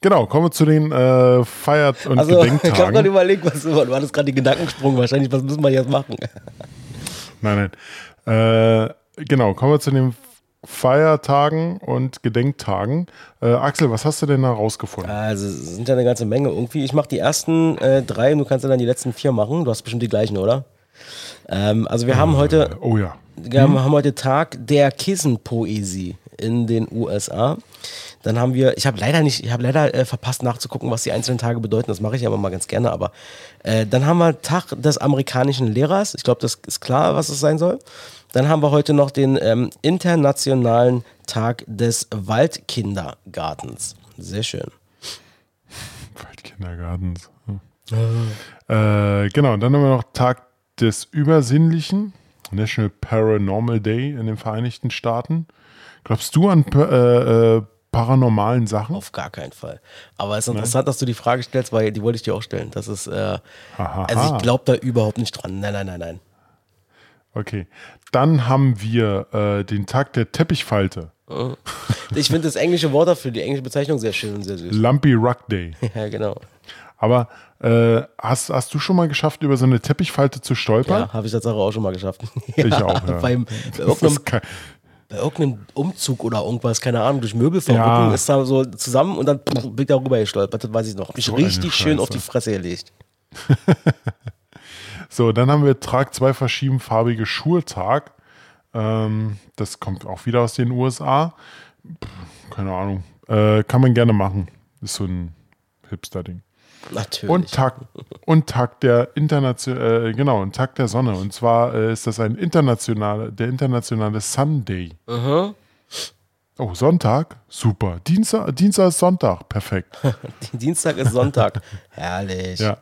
Genau, kommen wir zu den äh, Feiert- und also, <laughs> Gedenktagen. Ich habe gerade überlegt, was du, du hattest gerade die Gedankensprung wahrscheinlich, was müssen wir jetzt machen? nein, nein. Äh, genau, kommen wir zu den Feiertagen und Gedenktagen. Äh, Axel, was hast du denn da rausgefunden? Also, es sind ja eine ganze Menge irgendwie. Ich mache die ersten äh, drei und du kannst dann die letzten vier machen. Du hast bestimmt die gleichen, oder? Ähm, also, wir haben äh, heute. Oh ja. Wir hm? haben heute Tag der Kissenpoesie. In den USA. Dann haben wir, ich habe leider nicht, ich habe leider äh, verpasst nachzugucken, was die einzelnen Tage bedeuten. Das mache ich aber mal ganz gerne. Aber äh, dann haben wir Tag des amerikanischen Lehrers. Ich glaube, das ist klar, was es sein soll. Dann haben wir heute noch den ähm, internationalen Tag des Waldkindergartens. Sehr schön. Waldkindergartens. Hm. Äh, genau, und dann haben wir noch Tag des Übersinnlichen, National Paranormal Day in den Vereinigten Staaten. Glaubst du an äh, äh, paranormalen Sachen? Auf gar keinen Fall. Aber es ist interessant, dass du die Frage stellst, weil die wollte ich dir auch stellen. Das ist, äh, also ich glaube da überhaupt nicht dran. Nein, nein, nein, nein. Okay. Dann haben wir äh, den Tag der Teppichfalte. Ich finde das englische Wort dafür, die englische Bezeichnung sehr schön und sehr süß. Lumpy Rug Day. <laughs> ja, genau. Aber äh, hast, hast du schon mal geschafft, über so eine Teppichfalte zu stolpern? Ja, habe ich tatsächlich auch schon mal geschafft. ja, <laughs> ich auch, ja. Beim, bei, irgendeinem, bei irgendeinem Umzug oder irgendwas, keine Ahnung, durch Möbelverrückung ja. ist da so zusammen und dann bin ich darüber gestolpert, das weiß ich noch. Hab mich so richtig schön auf die Fresse gelegt. <laughs> so, dann haben wir Trag zwei verschiedenfarbige Schultag. Ähm, das kommt auch wieder aus den USA. Keine Ahnung. Äh, kann man gerne machen. Ist so ein Hipster-Ding. Natürlich. Und Tag, und Tag der Internation, äh, genau, und Tag der Sonne. Und zwar äh, ist das ein internationaler, der internationale Sunday. Mhm. Oh, Sonntag? Super. Dienstag, Dienstag ist Sonntag. Perfekt. <laughs> Dienstag ist Sonntag. Herrlich. Ja.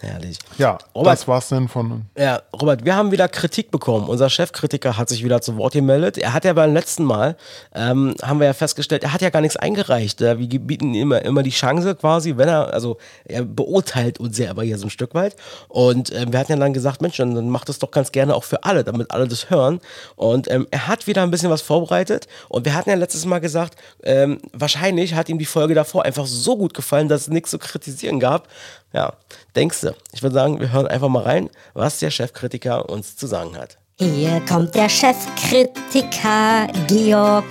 Herrlich. Ja, Robert, das war's denn von. Ja, Robert, wir haben wieder Kritik bekommen. Unser Chefkritiker hat sich wieder zu Wort gemeldet. Er hat ja beim letzten Mal, ähm, haben wir ja festgestellt, er hat ja gar nichts eingereicht. Wir bieten ihm immer, immer die Chance quasi, wenn er, also er beurteilt uns ja aber hier so ein Stück weit. Und ähm, wir hatten ja dann gesagt, Mensch, dann, macht das doch ganz gerne auch für alle, damit alle das hören. Und ähm, er hat wieder ein bisschen was vorbereitet. Und wir hatten ja letztes Mal gesagt, ähm, wahrscheinlich hat ihm die Folge davor einfach so gut gefallen, dass es nichts zu kritisieren gab. Ja, denkst du? Ich würde sagen, wir hören einfach mal rein, was der Chefkritiker uns zu sagen hat. Hier kommt der Chefkritiker Georg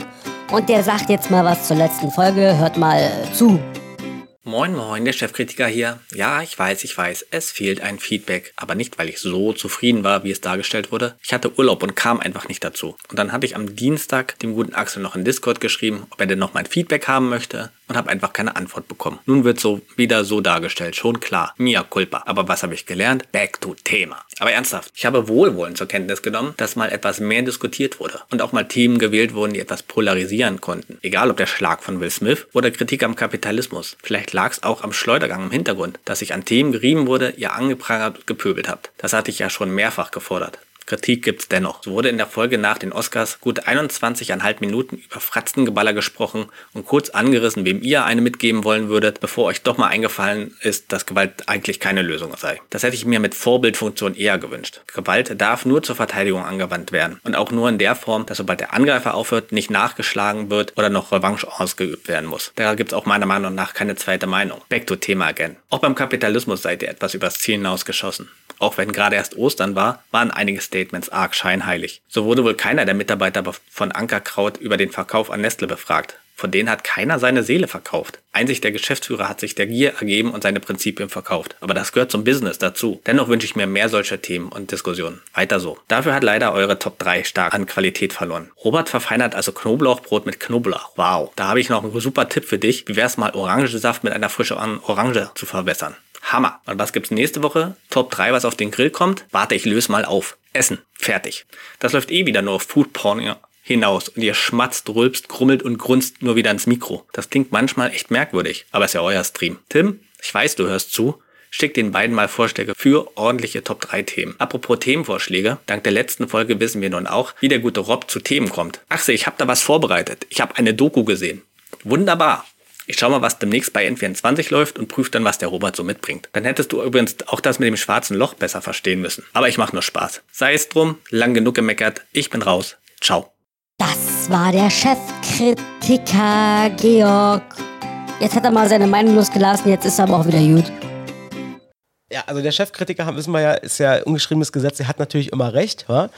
und der sagt jetzt mal was zur letzten Folge. Hört mal zu. Moin Moin, der Chefkritiker hier. Ja, ich weiß, ich weiß, es fehlt ein Feedback. Aber nicht, weil ich so zufrieden war, wie es dargestellt wurde. Ich hatte Urlaub und kam einfach nicht dazu. Und dann hatte ich am Dienstag dem guten Axel noch in Discord geschrieben, ob er denn noch mein Feedback haben möchte und habe einfach keine Antwort bekommen. Nun wird so wieder so dargestellt, schon klar. Mia culpa. Aber was habe ich gelernt? Back to Thema. Aber ernsthaft, ich habe wohlwollend zur Kenntnis genommen, dass mal etwas mehr diskutiert wurde und auch mal Themen gewählt wurden, die etwas polarisieren konnten. Egal ob der Schlag von Will Smith oder Kritik am Kapitalismus. Vielleicht lag es auch am Schleudergang im Hintergrund, dass ich an Themen gerieben wurde, ihr angeprangert und gepöbelt habt. Das hatte ich ja schon mehrfach gefordert. Kritik gibt's dennoch. So wurde in der Folge nach den Oscars gut 21,5 Minuten über Fratzengeballer gesprochen und kurz angerissen, wem ihr eine mitgeben wollen würdet, bevor euch doch mal eingefallen ist, dass Gewalt eigentlich keine Lösung sei. Das hätte ich mir mit Vorbildfunktion eher gewünscht. Gewalt darf nur zur Verteidigung angewandt werden und auch nur in der Form, dass sobald der Angreifer aufhört, nicht nachgeschlagen wird oder noch Revanche ausgeübt werden muss. Da gibt's auch meiner Meinung nach keine zweite Meinung. Back to Thema again. Auch beim Kapitalismus seid ihr etwas übers Ziel hinausgeschossen. Auch wenn gerade erst Ostern war, waren einige Statements arg scheinheilig. So wurde wohl keiner der Mitarbeiter von Ankerkraut über den Verkauf an Nestle befragt. Von denen hat keiner seine Seele verkauft. Einzig der Geschäftsführer hat sich der Gier ergeben und seine Prinzipien verkauft. Aber das gehört zum Business dazu. Dennoch wünsche ich mir mehr solcher Themen und Diskussionen. Weiter so. Dafür hat leider eure Top 3 stark an Qualität verloren. Robert verfeinert also Knoblauchbrot mit Knoblauch. Wow. Da habe ich noch einen super Tipp für dich. Wie wär's mal Orangensaft mit einer frischen Orange zu verbessern? Hammer. Und was gibt's nächste Woche? Top 3, was auf den Grill kommt? Warte, ich löse mal auf. Essen. Fertig. Das läuft eh wieder nur auf Foodporn hinaus und ihr schmatzt, rülpst, grummelt und grunzt nur wieder ins Mikro. Das klingt manchmal echt merkwürdig, aber ist ja euer Stream. Tim, ich weiß, du hörst zu. Schick den beiden mal Vorschläge für ordentliche Top 3 Themen. Apropos Themenvorschläge, dank der letzten Folge wissen wir nun auch, wie der gute Rob zu Themen kommt. Achse, ich habe da was vorbereitet. Ich habe eine Doku gesehen. Wunderbar. Ich schau mal, was demnächst bei N24 läuft und prüfe dann, was der Robert so mitbringt. Dann hättest du übrigens auch das mit dem schwarzen Loch besser verstehen müssen. Aber ich mache nur Spaß. Sei es drum, lang genug gemeckert. Ich bin raus. Ciao. Das war der Chefkritiker Georg. Jetzt hat er mal seine Meinung losgelassen, jetzt ist er aber auch wieder gut. ja, also der Chefkritiker, wissen wir ja, ist ja ungeschriebenes Gesetz, der hat natürlich immer recht. Wa?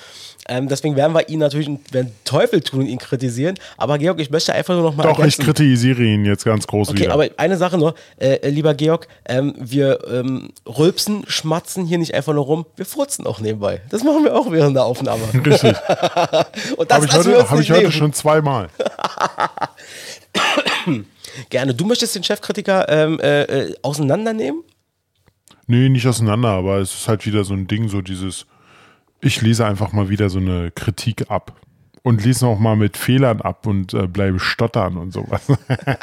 Ähm, deswegen werden wir ihn natürlich werden Teufel tun und ihn kritisieren. Aber Georg, ich möchte einfach nur noch mal Doch, ergänzen. ich kritisiere ihn jetzt ganz groß Okay, wieder. aber eine Sache nur, äh, lieber Georg, ähm, wir ähm, rülpsen, schmatzen hier nicht einfach nur rum, wir furzen auch nebenbei. Das machen wir auch während der Aufnahme. <laughs> Richtig. <laughs> Und das Habe ich heute, hab ich heute schon zweimal. <laughs> Gerne. Du möchtest den Chefkritiker ähm, äh, äh, auseinandernehmen? Nee, nicht auseinander, aber es ist halt wieder so ein Ding, so dieses, ich lese einfach mal wieder so eine Kritik ab. Und lese auch mal mit Fehlern ab und äh, bleibe stottern und sowas.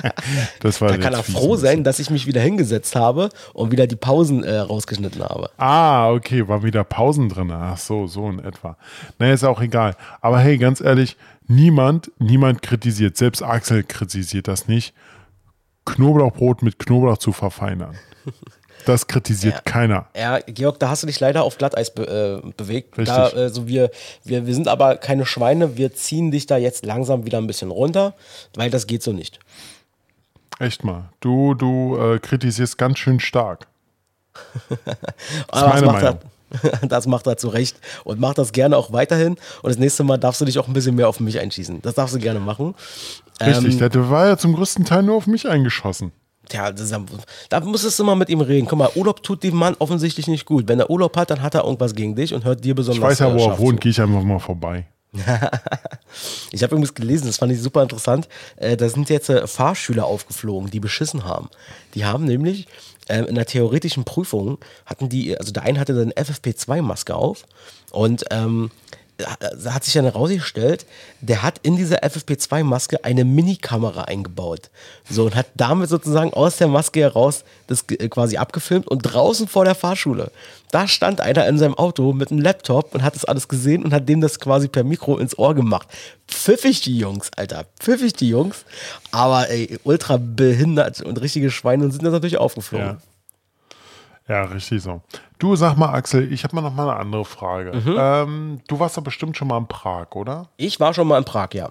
<laughs> das war Da kann er froh ein sein, dass ich mich wieder hingesetzt habe und wieder die Pausen äh, rausgeschnitten habe. Ah, okay, war wieder Pausen drin. Ach so, so in etwa. Naja, ist auch egal. Aber hey, ganz ehrlich, niemand, niemand kritisiert, selbst Axel kritisiert das nicht, Knoblauchbrot mit Knoblauch zu verfeinern. Das kritisiert Ja. keiner. Ja, Georg, da hast du dich leider auf Glatteis be äh, bewegt. Richtig. Da, äh, so wir, wir, wir sind aber keine Schweine, wir ziehen dich da jetzt langsam wieder ein bisschen runter, weil das geht so nicht. Echt mal. Du, du äh, kritisierst ganz schön stark. <laughs> Meine das macht Meinung. Er, <laughs> das macht er zu Recht und macht das gerne auch weiterhin. Und das nächste Mal darfst du dich auch ein bisschen mehr auf mich einschießen. Das darfst du gerne machen. Richtig, Ähm, der war ja zum größten Teil nur auf mich eingeschossen. Ist, da musstest du mal mit ihm reden. Guck mal, Urlaub tut dem Mann offensichtlich nicht gut. Wenn er Urlaub hat, dann hat er irgendwas gegen dich und hört dir besonders Ich weiß ja, äh, wo er wohnt, gehe ich einfach mal vorbei. <laughs> Ich habe übrigens gelesen, das fand ich super interessant. Äh, da sind jetzt äh, Fahrschüler aufgeflogen, die beschissen haben. Die haben nämlich ähm, in der theoretischen Prüfung hatten die, also der eine hatte eine FFP2-Maske auf und ähm, hat sich dann herausgestellt, der hat in dieser FFP2-Maske eine Mini-Kamera eingebaut. So und hat damit sozusagen aus der Maske heraus das äh, quasi abgefilmt und draußen vor der Fahrschule, da stand einer in seinem Auto mit einem Laptop und hat das alles gesehen und hat dem das quasi per Mikro ins Ohr gemacht. Pfiffig die Jungs, Alter, pfiffig die Jungs, aber ey, ultra behindert und richtige Schweine und sind das natürlich aufgeflogen. Ja. Ja, richtig so. Du sag mal, Axel, ich habe mal noch mal eine andere Frage. Mhm. Ähm, du warst doch bestimmt schon mal in Prag, oder? Ich war schon mal in Prag, ja.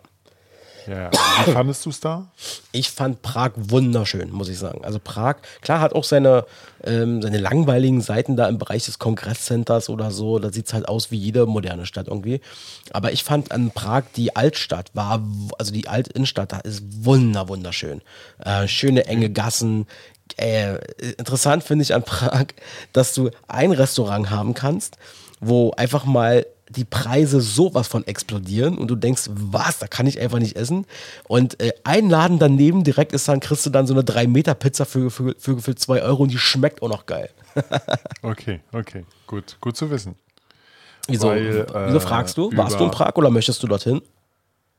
Ja. Wie fandest du es da? Ich fand Prag wunderschön, muss ich sagen. Also Prag, klar, hat auch seine, ähm, seine langweiligen Seiten da im Bereich des Kongresscenters oder so. Da sieht es halt aus wie jede moderne Stadt irgendwie. Aber ich fand an Prag die Altstadt war, also die Altinnenstadt da ist wunder, wunderschön. Äh, schöne enge Gassen. Äh, interessant finde ich an Prag, dass du ein Restaurant haben kannst, wo einfach mal die Preise sowas von explodieren und du denkst, was, da kann ich einfach nicht essen. Und äh, ein Laden daneben direkt ist dann, kriegst du dann so eine 3-Meter-Pizza für, für, für, für 2 Euro und die schmeckt auch noch geil. <laughs> Okay, okay, gut, gut zu wissen. Wieso, Weil, wieso äh, fragst du? Warst du in Prag oder möchtest du dorthin?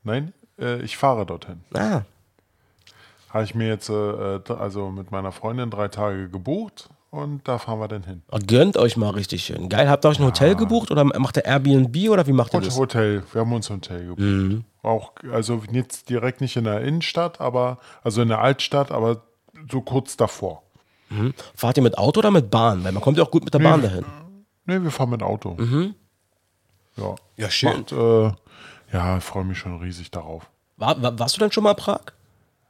Nein, äh, ich fahre dorthin. Ah, Habe ich mir jetzt äh, d- also mit meiner Freundin drei Tage gebucht und da fahren wir dann hin. gönnt euch mal richtig schön. Geil, habt ihr euch ein Hotel gebucht oder macht ihr Airbnb oder wie macht ihr das? Hotel, wir haben uns ein Hotel gebucht. Mhm. Auch, also jetzt direkt nicht in der Innenstadt, aber, also in der Altstadt, aber so kurz davor. Fahrt ihr mit Auto oder mit Bahn? Weil man kommt ja auch gut mit der Bahn dahin. Ne, wir fahren mit Auto. Ja. Mhm. Ja, schön. Macht, äh, ja, ich freue mich schon riesig darauf. War, war, warst du denn schon mal in Prag?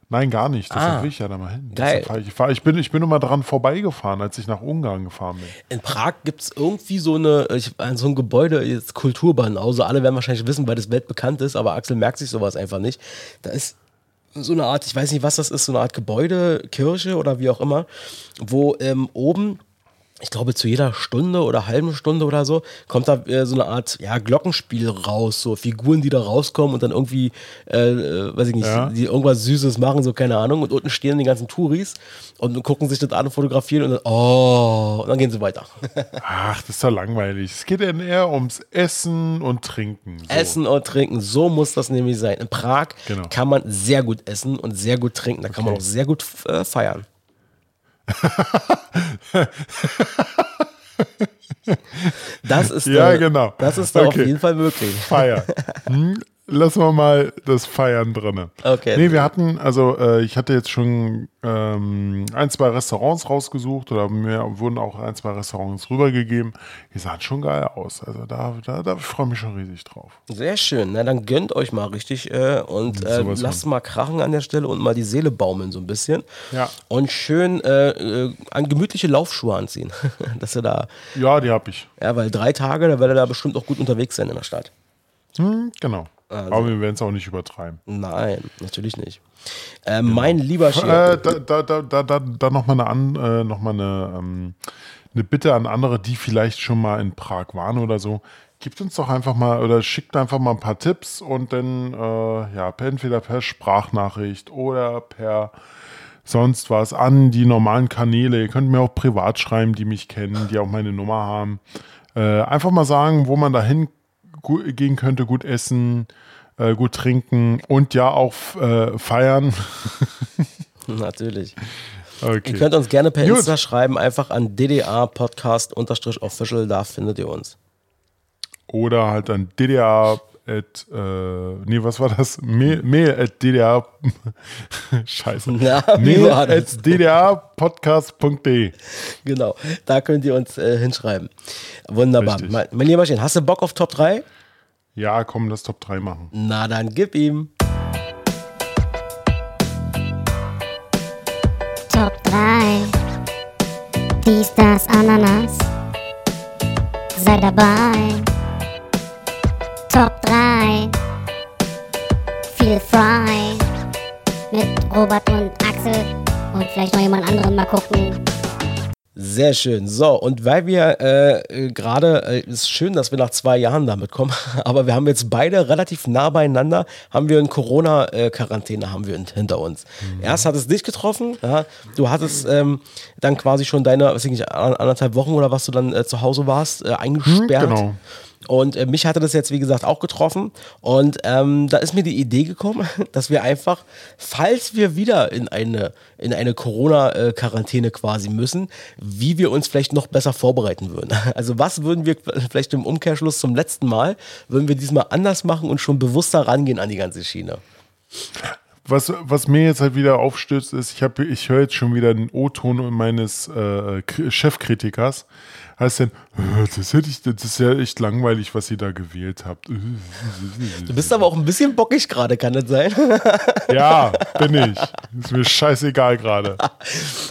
Nein, gar nicht. Deshalb Ah. will ich ja da mal hin. Geil. Ich, ich, bin, ich bin nur mal dran vorbeigefahren, als ich nach Ungarn gefahren bin. In Prag gibt es irgendwie so eine, ich, so ein Gebäude, jetzt Kulturbahnhause. Alle werden wahrscheinlich wissen, weil das weltbekannt ist, aber Axel merkt sich sowas einfach nicht. Da ist so eine Art, ich weiß nicht, was das ist, so eine Art Gebäude, Kirche oder wie auch immer, wo ähm, oben, ich glaube, zu jeder Stunde oder halben Stunde oder so, kommt da äh, so eine Art ja, Glockenspiel raus, so Figuren, die da rauskommen und dann irgendwie, äh, äh, weiß ich nicht, Ja. die irgendwas Süßes machen, so keine Ahnung. Und unten stehen die ganzen Touris und gucken sich das an und fotografieren und dann, oh, und dann gehen sie weiter. <laughs> Ach, das ist doch langweilig. Es geht dann eher ums Essen und Trinken. So. Essen und trinken, so muss das nämlich sein. In Prag Genau. kann man sehr gut essen und sehr gut trinken. Da kann man auch Okay. sehr gut äh, feiern. Das ist Ja, da, genau. Das ist da auf Okay. jeden Fall möglich. Feier. <laughs> Hm? Lassen wir mal das Feiern drin. Okay. Nee, wir hatten, also äh, ich hatte jetzt schon ähm, ein, zwei Restaurants rausgesucht oder mir wurden auch ein, zwei Restaurants rübergegeben. Die sahen schon geil aus. Also da, da, da freue ich mich schon riesig drauf. Sehr schön. Na, dann gönnt euch mal richtig äh, und äh, Sowas lasst von. mal krachen an der Stelle und mal die Seele baumeln so ein bisschen. Ja. Und schön äh, äh, an gemütliche Laufschuhe anziehen. <laughs> Dass ihr da, Ja, die habe ich. ja, weil drei Tage, da werdet ihr da bestimmt auch gut unterwegs sein in der Stadt. Hm, genau. Also. Aber wir werden es auch nicht übertreiben. Nein, natürlich nicht. Äh, Mein lieber Chef. Äh, da da, da, da, da, da nochmal eine, an, äh, noch mal eine, ähm, eine Bitte an andere, die vielleicht schon mal in Prag waren oder so. Gebt uns doch einfach mal oder schickt einfach mal ein paar Tipps und dann äh, ja, entweder per Sprachnachricht oder per sonst was an die normalen Kanäle. Ihr könnt mir auch privat schreiben, die mich kennen, die auch meine Nummer haben. Äh, einfach mal sagen, wo man dahin gu- gehen könnte, gut essen, äh, gut trinken und ja auch äh, feiern. <laughs> Natürlich. Okay. Ihr könnt uns gerne per Gut. Insta schreiben, einfach an DDA Podcast Official, da findet ihr uns. Oder halt an DDR at, äh, nee, was war das? Mail, Mail at DDR, <laughs> scheiße. Wie Mail at DDRpodcast.de. Genau, da könnt ihr uns äh, hinschreiben. Wunderbar. Mein, mein lieber Schen, hast du Bock auf Top 3? Ja, komm, lass Top 3 machen. Na dann gib ihm. Top 3. Dies, das, Ananas. Sei dabei. Top 3. Feel Fry. Mit Robert und Axel. Und vielleicht noch jemand anderen mal gucken. Sehr schön. So, und weil wir äh, äh, gerade, äh, ist schön, dass wir nach zwei Jahren damit kommen, <laughs> aber wir haben jetzt beide relativ nah beieinander, haben wir eine Corona-Quarantäne haben wir in- hinter uns. Erst hat es dich getroffen, ja, du hattest ähm, dann quasi schon deine, weiß ich nicht, an- anderthalb Wochen oder was du dann äh, zu Hause warst, äh, eingesperrt. genau. Und äh, mich hatte das jetzt, wie gesagt, auch getroffen. Und ähm, da ist mir die Idee gekommen, <laughs> dass wir einfach, falls wir wieder in eine, in eine Corona-Quarantäne quasi müssen, wie wir uns vielleicht noch besser vorbereiten würden. <laughs> Also was würden wir vielleicht im Umkehrschluss zum letzten Mal, würden wir diesmal anders machen und schon bewusster rangehen an die ganze Schiene. Was, was mir jetzt halt wieder aufstößt, ist, ich, hab- ich höre jetzt schon wieder den O-Ton meines äh, Chefkritikers. Heißt denn, "Äh, das, hätte ich, das ist ja echt langweilig, was ihr da gewählt habt. Du bist aber auch ein bisschen bockig gerade, kann das sein? <laughs> Ja, bin ich. Ist mir scheißegal gerade. <laughs>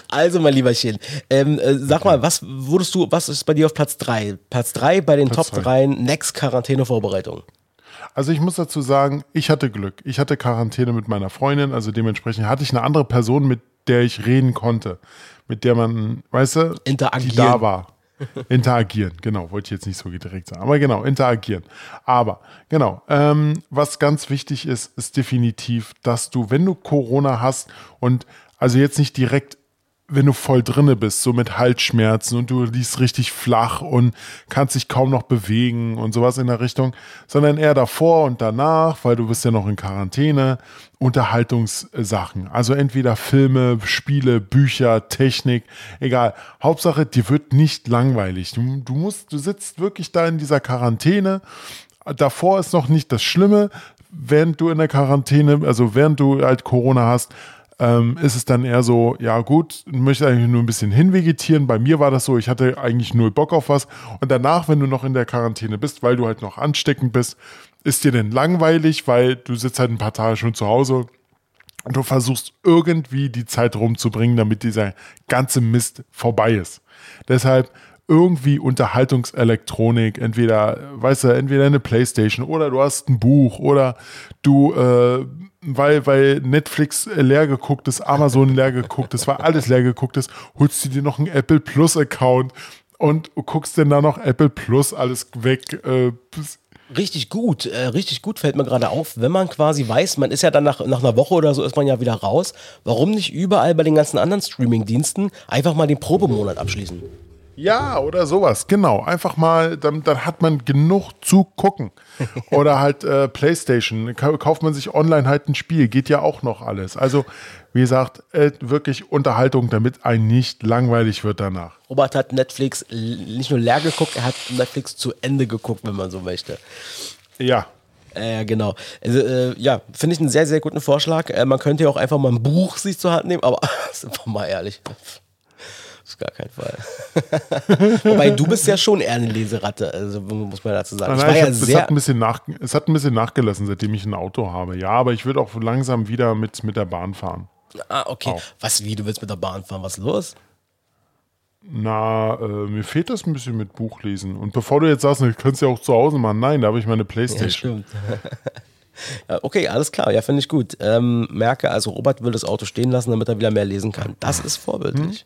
Also, mein lieber Chen, ähm, äh, sag mal, was wurdest du, was ist bei dir auf Platz 3? Platz 3 bei den Platz Top drei. 3 Next Quarantäne-Vorbereitung. Also ich muss dazu sagen, ich hatte Glück. Ich hatte Quarantäne mit meiner Freundin, also dementsprechend hatte ich eine andere Person, mit der ich reden konnte. Mit der man, weißt du, die Interagieren. da war. <laughs> Interagieren, genau, wollte ich jetzt nicht so direkt sagen. Aber genau, interagieren. Aber genau, ähm, was ganz wichtig ist, ist definitiv, dass du, wenn du Corona hast und also jetzt nicht direkt wenn du voll drinne bist, so mit Halsschmerzen und du liegst richtig flach und kannst dich kaum noch bewegen und sowas in der Richtung, sondern eher davor und danach, weil du bist ja noch in Quarantäne, Unterhaltungssachen. Also entweder Filme, Spiele, Bücher, Technik, egal. Hauptsache, dir wird nicht langweilig. Du, du musst, du sitzt wirklich da in dieser Quarantäne. Davor ist noch nicht das Schlimme. Während du in der Quarantäne, also während du halt Corona hast, ähm, ist es dann eher so, ja gut, möchte eigentlich nur ein bisschen hinvegetieren. Bei mir war das so, ich hatte eigentlich null Bock auf was. Und danach, wenn du noch in der Quarantäne bist, weil du halt noch ansteckend bist, ist dir denn langweilig, weil du sitzt halt ein paar Tage schon zu Hause und du versuchst irgendwie die Zeit rumzubringen, damit dieser ganze Mist vorbei ist. Deshalb irgendwie Unterhaltungselektronik, entweder, weißt du, entweder eine Playstation oder du hast ein Buch oder du, äh, weil, weil Netflix leer geguckt ist, Amazon leer geguckt ist, weil alles leer geguckt ist, holst du dir noch einen Apple Plus Account und guckst dann da noch Apple Plus alles weg. Äh, Richtig gut, äh, richtig gut fällt mir gerade auf, wenn man quasi weiß, man ist ja dann nach, nach einer Woche oder so ist man ja wieder raus. Warum nicht überall bei den ganzen anderen Streaming-Diensten einfach mal den Probemonat abschließen? Ja, oder sowas, genau. Einfach mal, dann, dann hat man genug zu gucken. <laughs> Oder halt äh, Playstation, Ka- kauft man sich online halt ein Spiel, geht ja auch noch alles. Also, wie gesagt, äh, wirklich Unterhaltung, damit ein nicht langweilig wird danach. Robert hat Netflix nicht nur leer geguckt, er hat Netflix zu Ende geguckt, wenn man so möchte. Ja, Äh, genau. Also, äh, ja, finde ich einen sehr, sehr guten Vorschlag. Äh, man könnte ja auch einfach mal ein Buch sich zur Hand nehmen, aber <laughs> sind wir mal ehrlich. Das ist gar kein Fall. <laughs> Wobei du bist ja schon eher eine Leseratte, also muss man dazu sagen. Nein, ich nein, war ich ja hab, es, hat ein bisschen nach, es hat ein bisschen nachgelassen, seitdem ich ein Auto habe. Ja, aber ich würde auch langsam wieder mit, mit der Bahn fahren. Ah, okay. Auch. Was, wie, du willst mit der Bahn fahren? Was ist los? Na, äh, mir fehlt das ein bisschen mit Buchlesen. Und bevor du jetzt sagst, ich könnte es ja auch zu Hause machen. Nein, da habe ich meine Ja, Playstation. stimmt. <laughs> ja, okay, alles klar. Ja, finde ich gut. Ähm, merke, also Robert will das Auto stehen lassen, damit er wieder mehr lesen kann. Das ist vorbildlich.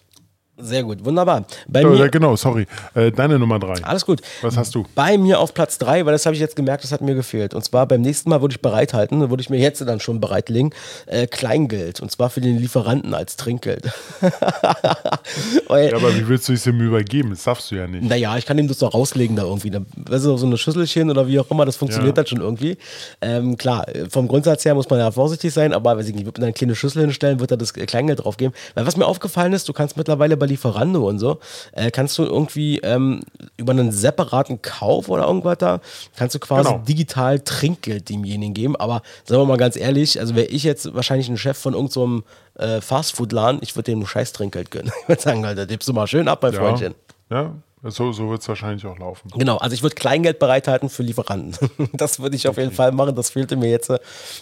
Sehr gut, wunderbar. Bei mir, genau, sorry. Äh, deine Nummer drei. alles gut. Was hast du? Bei mir auf Platz 3, weil das habe ich jetzt gemerkt, das hat mir gefehlt. Und zwar beim nächsten Mal würde ich bereithalten, würde ich mir jetzt dann schon bereitlegen, äh, Kleingeld. Und zwar für den Lieferanten als Trinkgeld. <laughs> Ja, aber wie willst du es ihm übergeben? Das darfst du ja nicht. naja, ich kann ihm das doch rauslegen da irgendwie. Weißt du, so eine Schüsselchen oder wie auch immer, das funktioniert Ja. dann schon irgendwie. Ähm, klar, vom Grundsatz her muss man ja vorsichtig sein, aber weiß ich nicht, wird man eine kleine Schüssel hinstellen, wird da das Kleingeld drauf geben. Weil was mir aufgefallen ist, du kannst mittlerweile bei Lieferando und so, äh, kannst du irgendwie ähm, über einen separaten Kauf oder irgendwas da, kannst du quasi Genau. digital Trinkgeld demjenigen geben. Aber sagen wir mal ganz ehrlich, also wäre ich jetzt wahrscheinlich ein Chef von irgendeinem so äh, Fastfood-Laden, ich würde dem scheiß Trinkgeld gönnen. <laughs> Ich würde sagen, Alter, tippst du mal schön ab, mein Ja, Freundchen. ja so, so wird es wahrscheinlich auch laufen. Genau, also ich würde Kleingeld bereithalten für Lieferanten. <laughs> Das würde ich auf jeden Fall machen, das fehlte mir jetzt.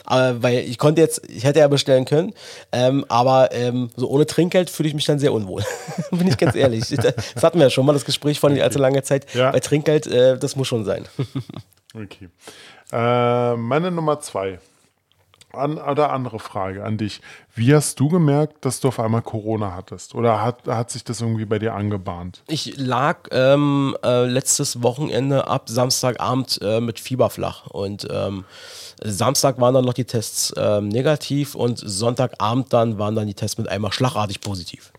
Aber weil ich konnte jetzt, ich hätte ja bestellen können, ähm, aber ähm, so ohne Trinkgeld fühle ich mich dann sehr unwohl. <laughs> Bin ich ganz ehrlich. <laughs> Das hatten wir ja schon mal, das Gespräch vor nicht allzu langer Zeit. Ja. Bei Trinkgeld, äh, das muss schon sein. Okay. Äh, meine Nummer zwei. An, oder andere Frage an dich. Wie hast du gemerkt, dass du auf einmal Corona hattest? Oder hat, hat sich das irgendwie bei dir angebahnt? Ich lag ähm, äh, letztes Wochenende ab Samstagabend äh, mit Fieber flach und ähm, Samstag waren dann noch die Tests ähm, negativ und Sonntagabend dann waren dann die Tests mit einmal schlagartig positiv.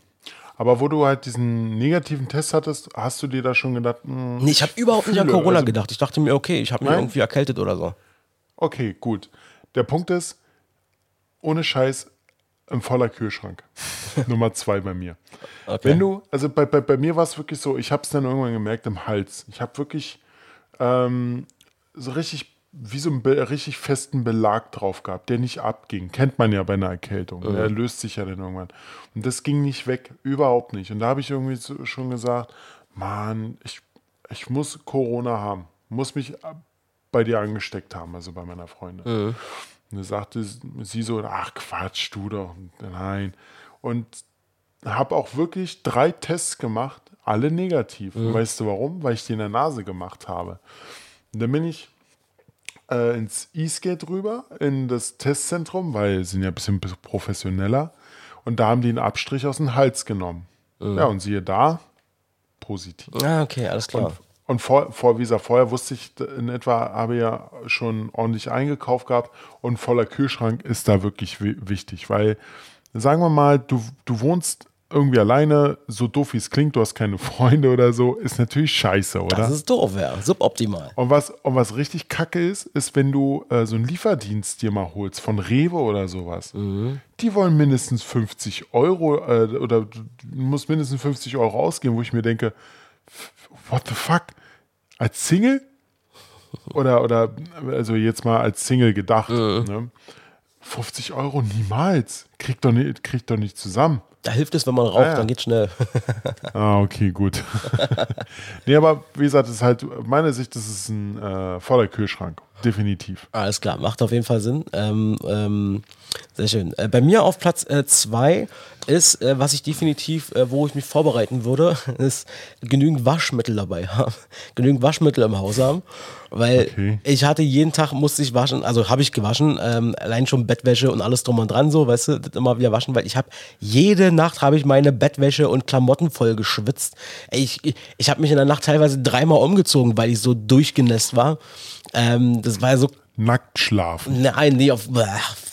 Aber wo du halt diesen negativen Test hattest, hast du dir da schon gedacht, hm, Nee, ich habe überhaupt nicht an Corona also- gedacht. Ich dachte mir, okay, ich habe mich irgendwie erkältet oder so. okay, gut. Der Punkt ist, ohne Scheiß, ein voller Kühlschrank. <laughs> Nummer zwei bei mir. Okay. Wenn du, also bei, bei, bei mir war es wirklich so, ich habe es dann irgendwann gemerkt im Hals. Ich habe wirklich ähm, so richtig, wie so einen richtig festen Belag drauf gehabt, der nicht abging. Kennt man ja bei einer Erkältung. Der löst sich ja dann irgendwann. Und das ging nicht weg, überhaupt nicht. Und da habe ich irgendwie schon gesagt, Mann, ich, ich muss Corona haben. Muss mich bei dir angesteckt haben, also bei meiner Freundin. Und da sagte sie so, ach Quatsch, du doch. Nein. Und habe auch wirklich drei Tests gemacht, alle negativ. Und Weißt du warum? Weil ich die in der Nase gemacht habe. Und dann bin ich äh, ins E-Skate rüber, in das Testzentrum, weil sie sind ja ein bisschen professioneller. Und da haben die einen Abstrich aus dem Hals genommen. Ja, und siehe da, positiv. Ah, okay, alles klar. Und vor, vor, wie gesagt, vorher wusste ich in etwa, habe ja schon ordentlich eingekauft gehabt und voller Kühlschrank ist da wirklich wi- wichtig, weil, sagen wir mal, du, du wohnst irgendwie alleine, so doof wie es klingt, du hast keine Freunde oder so, ist natürlich scheiße, oder? Das ist doof, ja. Suboptimal. Und was, und was richtig kacke ist, ist, wenn du äh, so einen Lieferdienst dir mal holst, von Rewe oder sowas. Die wollen mindestens 50 Euro äh, oder du musst mindestens 50 Euro ausgeben, wo ich mir denke, what the fuck? Als Single? Oder, oder, also jetzt mal als Single gedacht. Ne? 50 Euro niemals. Kriegt doch nicht, kriegt doch nicht zusammen. Da hilft es, wenn man raucht, ja. dann geht's schnell. <laughs> <laughs> Ah, okay, gut. <laughs> nee, aber wie gesagt, das ist halt, meine Sicht, das ist ein äh, voller Kühlschrank. Definitiv. Alles klar, macht auf jeden Fall Sinn. Ähm, ähm, sehr schön. Äh, bei mir auf Platz 2 ist, äh, was ich definitiv, äh, wo ich mich vorbereiten würde, <laughs> ist genügend Waschmittel dabei haben. <laughs> genügend Waschmittel im Haus haben. Weil Okay. ich hatte jeden Tag, musste ich waschen, also habe ich gewaschen, ähm, allein schon Bettwäsche und alles drum und dran, so, weißt du, das immer wieder waschen, weil ich habe, jede Nacht habe ich meine Bettwäsche und Klamotten voll geschwitzt. Ich ich, ich habe mich in der Nacht teilweise dreimal umgezogen, weil ich so durchgenässt war. Ähm, das war ja so Nackt schlafen. Nein, nee, auf, bäh,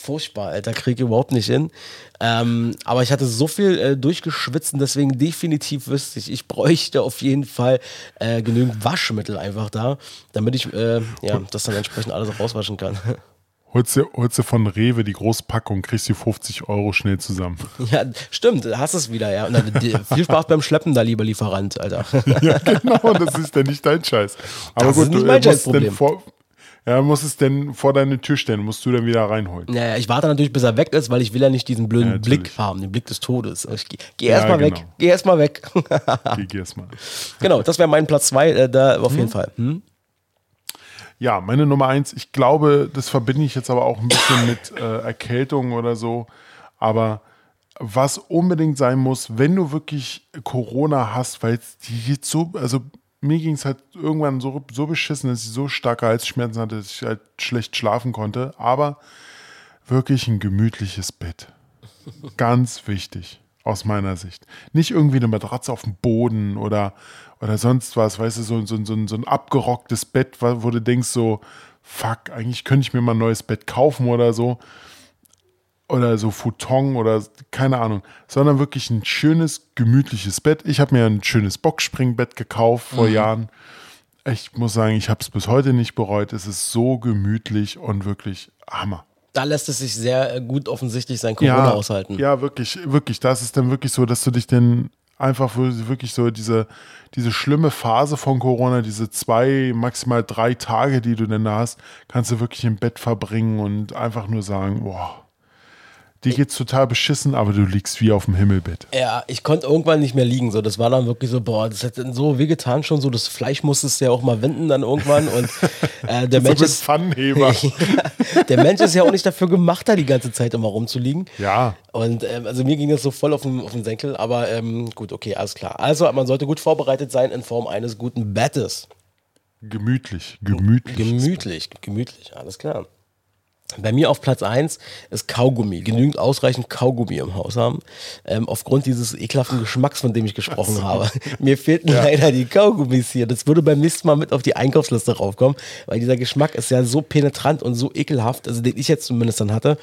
furchtbar, Alter, krieg ich überhaupt nicht hin. Ähm, aber ich hatte so viel äh, durchgeschwitzt und deswegen definitiv wüsste ich, ich bräuchte auf jeden Fall äh, genügend Waschmittel einfach da, damit ich äh, ja, das dann entsprechend alles rauswaschen kann. <laughs> Holst du, holst du von Rewe die Großpackung, kriegst du 50 Euro schnell zusammen. <laughs> ja, stimmt, hast du es wieder, ja. Dann, viel Spaß beim Schleppen da, lieber Lieferant, Alter. ja, genau, das ist ja nicht dein Scheiß. Aber Das gut, ist nicht du mein äh, musst Scheißproblem. denn vor, Ja, muss es denn vor deine Tür stellen, musst du dann wieder reinholen. Naja, ich warte natürlich, bis er weg ist, weil ich will ja nicht diesen blöden Ja. Blick haben, den Blick des Todes. Ich geh, geh Ja, erstmal genau. weg. Geh erstmal weg. <laughs> Geh, geh erst mal. genau, das wäre mein Platz zwei, äh, da auf Mhm. jeden Fall. Hm? Ja, meine Nummer eins, ich glaube, das verbinde ich jetzt aber auch ein bisschen mit äh, Erkältung oder so. Aber was unbedingt sein muss, wenn du wirklich Corona hast, weil es die geht so, also mir ging es halt irgendwann so, so beschissen, dass ich so starke Halsschmerzen hatte, dass ich halt schlecht schlafen konnte. Aber wirklich ein gemütliches Bett. Ganz wichtig aus meiner Sicht. Nicht irgendwie eine Matratze auf dem Boden oder, oder sonst was, weißt du, so, so, so, so ein abgerocktes Bett, wo du denkst so, fuck, eigentlich könnte ich mir mal ein neues Bett kaufen oder so. Oder so Futon oder keine Ahnung, sondern wirklich ein schönes, gemütliches Bett. Ich habe mir ein schönes Boxspringbett gekauft vor Jahren. Ich muss sagen, ich habe es bis heute nicht bereut. Es ist so gemütlich und wirklich Hammer. Da lässt es sich sehr äh, gut offensichtlich sein Corona aushalten. Ja, wirklich, wirklich. Das ist dann wirklich so, dass du dich dann einfach wirklich so diese, diese schlimme Phase von Corona, diese zwei, maximal drei Tage, die du denn da hast, kannst du wirklich im Bett verbringen und einfach nur sagen, boah, dir geht's total beschissen, aber du liegst wie auf dem Himmelbett. Ja, ich konnte irgendwann nicht mehr liegen. So, das war dann wirklich so, boah, das hat dann so wehgetan schon. So, das Fleisch musstest du ja auch mal wenden dann irgendwann. Und <laughs> äh, der Mensch ist. Pfannenheber. <laughs> der Mensch ist ja auch nicht dafür gemacht, da die ganze Zeit immer rumzuliegen. Ja. Und ähm, also mir ging das so voll auf den, auf den Senkel, aber ähm, gut, okay, alles klar. Also man sollte gut vorbereitet sein in Form eines guten Bettes. Gemütlich, gemütlich. Gemütlich, gemütlich, alles klar. Bei mir auf Platz 1 ist Kaugummi. Genügend ausreichend Kaugummi im Haus haben. Ähm, aufgrund dieses ekelhaften Geschmacks, von dem ich gesprochen habe. <laughs> Mir fehlten leider die Kaugummis hier. Das würde beim nächsten Mal mit auf die Einkaufsliste raufkommen, weil dieser Geschmack ist ja so penetrant und so ekelhaft, also den ich jetzt zumindest dann hatte.